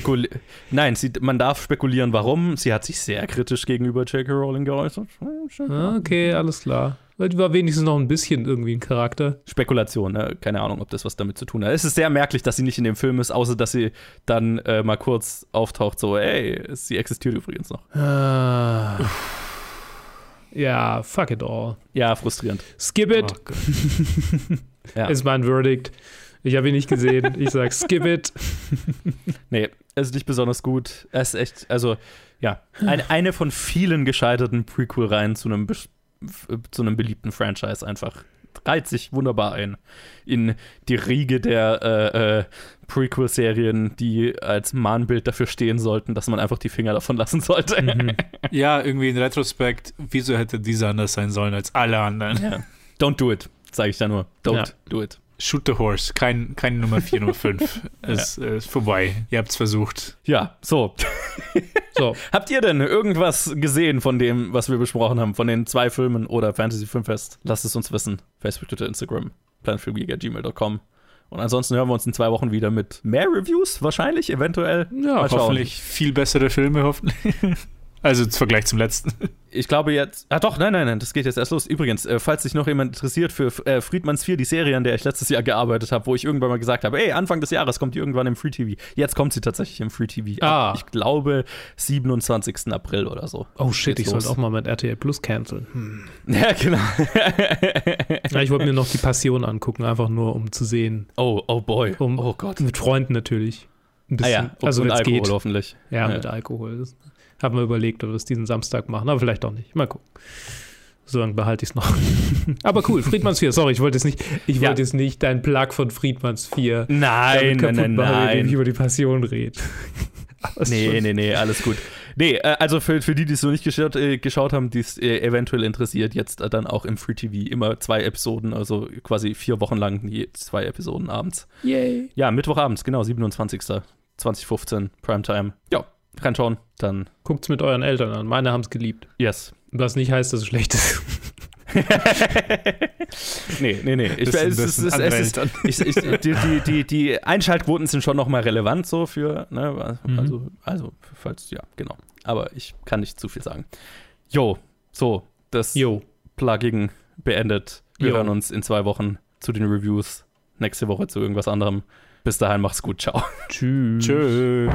Speaker 1: Nein, sie, man darf spekulieren, warum. Sie hat sich sehr kritisch gegenüber J.K. Rowling geäußert.
Speaker 3: Okay, alles klar. Weil die war wenigstens noch ein bisschen irgendwie ein Charakter.
Speaker 1: Spekulation, ne? keine Ahnung, ob das was damit zu tun hat. Es ist sehr merklich, dass sie nicht in dem Film ist, außer dass sie dann äh, mal kurz auftaucht, so, ey, sie existiert übrigens noch.
Speaker 3: Ah. Ja, fuck it all.
Speaker 1: Ja, frustrierend.
Speaker 3: Skip it,
Speaker 2: Oh.
Speaker 1: Ja.
Speaker 3: ist mein Verdict. Ich habe ihn nicht gesehen. Ich sag skip it.
Speaker 1: Nee, es ist nicht besonders gut. Es ist echt, also, ja, eine, eine von vielen gescheiterten Prequel-Reihen zu einem, zu einem beliebten Franchise einfach. Reiht sich wunderbar ein in die Riege der äh, äh, Prequel-Serien, die als Mahnbild dafür stehen sollten, dass man einfach die Finger davon lassen sollte.
Speaker 3: Mhm.
Speaker 2: Ja, irgendwie in Retrospekt, wieso hätte dieser anders sein sollen als alle anderen?
Speaker 1: Ja. Don't do it, sage ich da nur. Don't
Speaker 3: Ja.
Speaker 1: do it.
Speaker 2: Shoot the Horse, kein, keine Nummer 4, Nummer 5. Es äh, ist vorbei. Ihr habt es versucht.
Speaker 1: Ja, so.
Speaker 3: So.
Speaker 1: Habt ihr denn irgendwas gesehen von dem, was wir besprochen haben, von den zwei Filmen oder Fantasy Filmfest? Lasst es uns wissen. Facebook, Twitter, Instagram, planfilmgeek.gmail.com. Und ansonsten hören wir uns in zwei Wochen wieder mit mehr Reviews, wahrscheinlich, eventuell.
Speaker 2: Ja,
Speaker 1: Mal schauen.
Speaker 2: hoffentlich viel bessere Filme, hoffentlich. Also im Vergleich zum letzten.
Speaker 1: Ich glaube jetzt. Ah, doch, nein, nein, nein, das geht jetzt erst los. Übrigens, äh, falls sich noch jemand interessiert für äh, Friedmanns 4, die Serie, an der ich letztes Jahr gearbeitet habe, wo ich irgendwann mal gesagt habe, ey, Anfang des Jahres kommt die irgendwann im Free TV. Jetzt kommt sie tatsächlich im Free TV.
Speaker 3: Ah.
Speaker 1: Ich glaube, 27. April oder so.
Speaker 3: Oh shit, ich sollte auch mal mit RTL Plus canceln. Hm.
Speaker 1: Ja, genau.
Speaker 3: Ja, ich wollte mir noch die Passion angucken, einfach nur um zu sehen.
Speaker 1: oh, oh boy.
Speaker 3: Um,
Speaker 1: oh Gott.
Speaker 3: Mit Freunden natürlich. Ein
Speaker 1: Ah
Speaker 3: bisschen.
Speaker 1: ja, und,
Speaker 3: also wenn's
Speaker 1: Alkohol
Speaker 3: geht.
Speaker 1: hoffentlich.
Speaker 3: Ja,
Speaker 1: Ja.
Speaker 3: mit Alkohol. Haben wir überlegt, ob wir es diesen Samstag machen, aber vielleicht auch nicht. Mal gucken. So lange behalte ich es noch. aber cool, Friedmanns 4. Sorry, ich wollte jetzt nicht, ich
Speaker 1: Ja.
Speaker 3: wollte jetzt nicht deinen Plug von Friedmanns 4
Speaker 1: Nein, nein, nein,
Speaker 3: machen, indem ich
Speaker 1: nein.
Speaker 3: über die Passion rede. Es
Speaker 1: Nee, nee, nee, alles gut. Nee, äh, also für, für die, die es noch nicht geschaut, äh, geschaut haben, die es äh, eventuell interessiert, jetzt äh, dann auch im Free TV immer zwei Episoden, also quasi vier Wochen lang je zwei Episoden abends.
Speaker 3: Yay.
Speaker 1: Ja, Mittwochabends, genau, 27. 2015, Primetime. Ja, reinschauen, dann
Speaker 3: Guckt's mit euren Eltern an. Meine haben es geliebt.
Speaker 1: yes.
Speaker 3: Was nicht heißt, dass es schlecht ist.
Speaker 1: Nee, nee, nee. Ich, es, es, es ich, ich, die, die, Einschaltquoten sind schon nochmal relevant so für, ne,
Speaker 3: Mhm.
Speaker 1: also, also, falls, ja, genau. Aber ich kann nicht zu viel sagen. Jo, so, das
Speaker 3: Jo.
Speaker 1: Plugging beendet. Wir
Speaker 3: Jo.
Speaker 1: hören uns in zwei Wochen zu den Reviews. Nächste Woche zu irgendwas anderem. Bis dahin, macht's gut. Ciao.
Speaker 3: Tschüss.
Speaker 2: Tschö.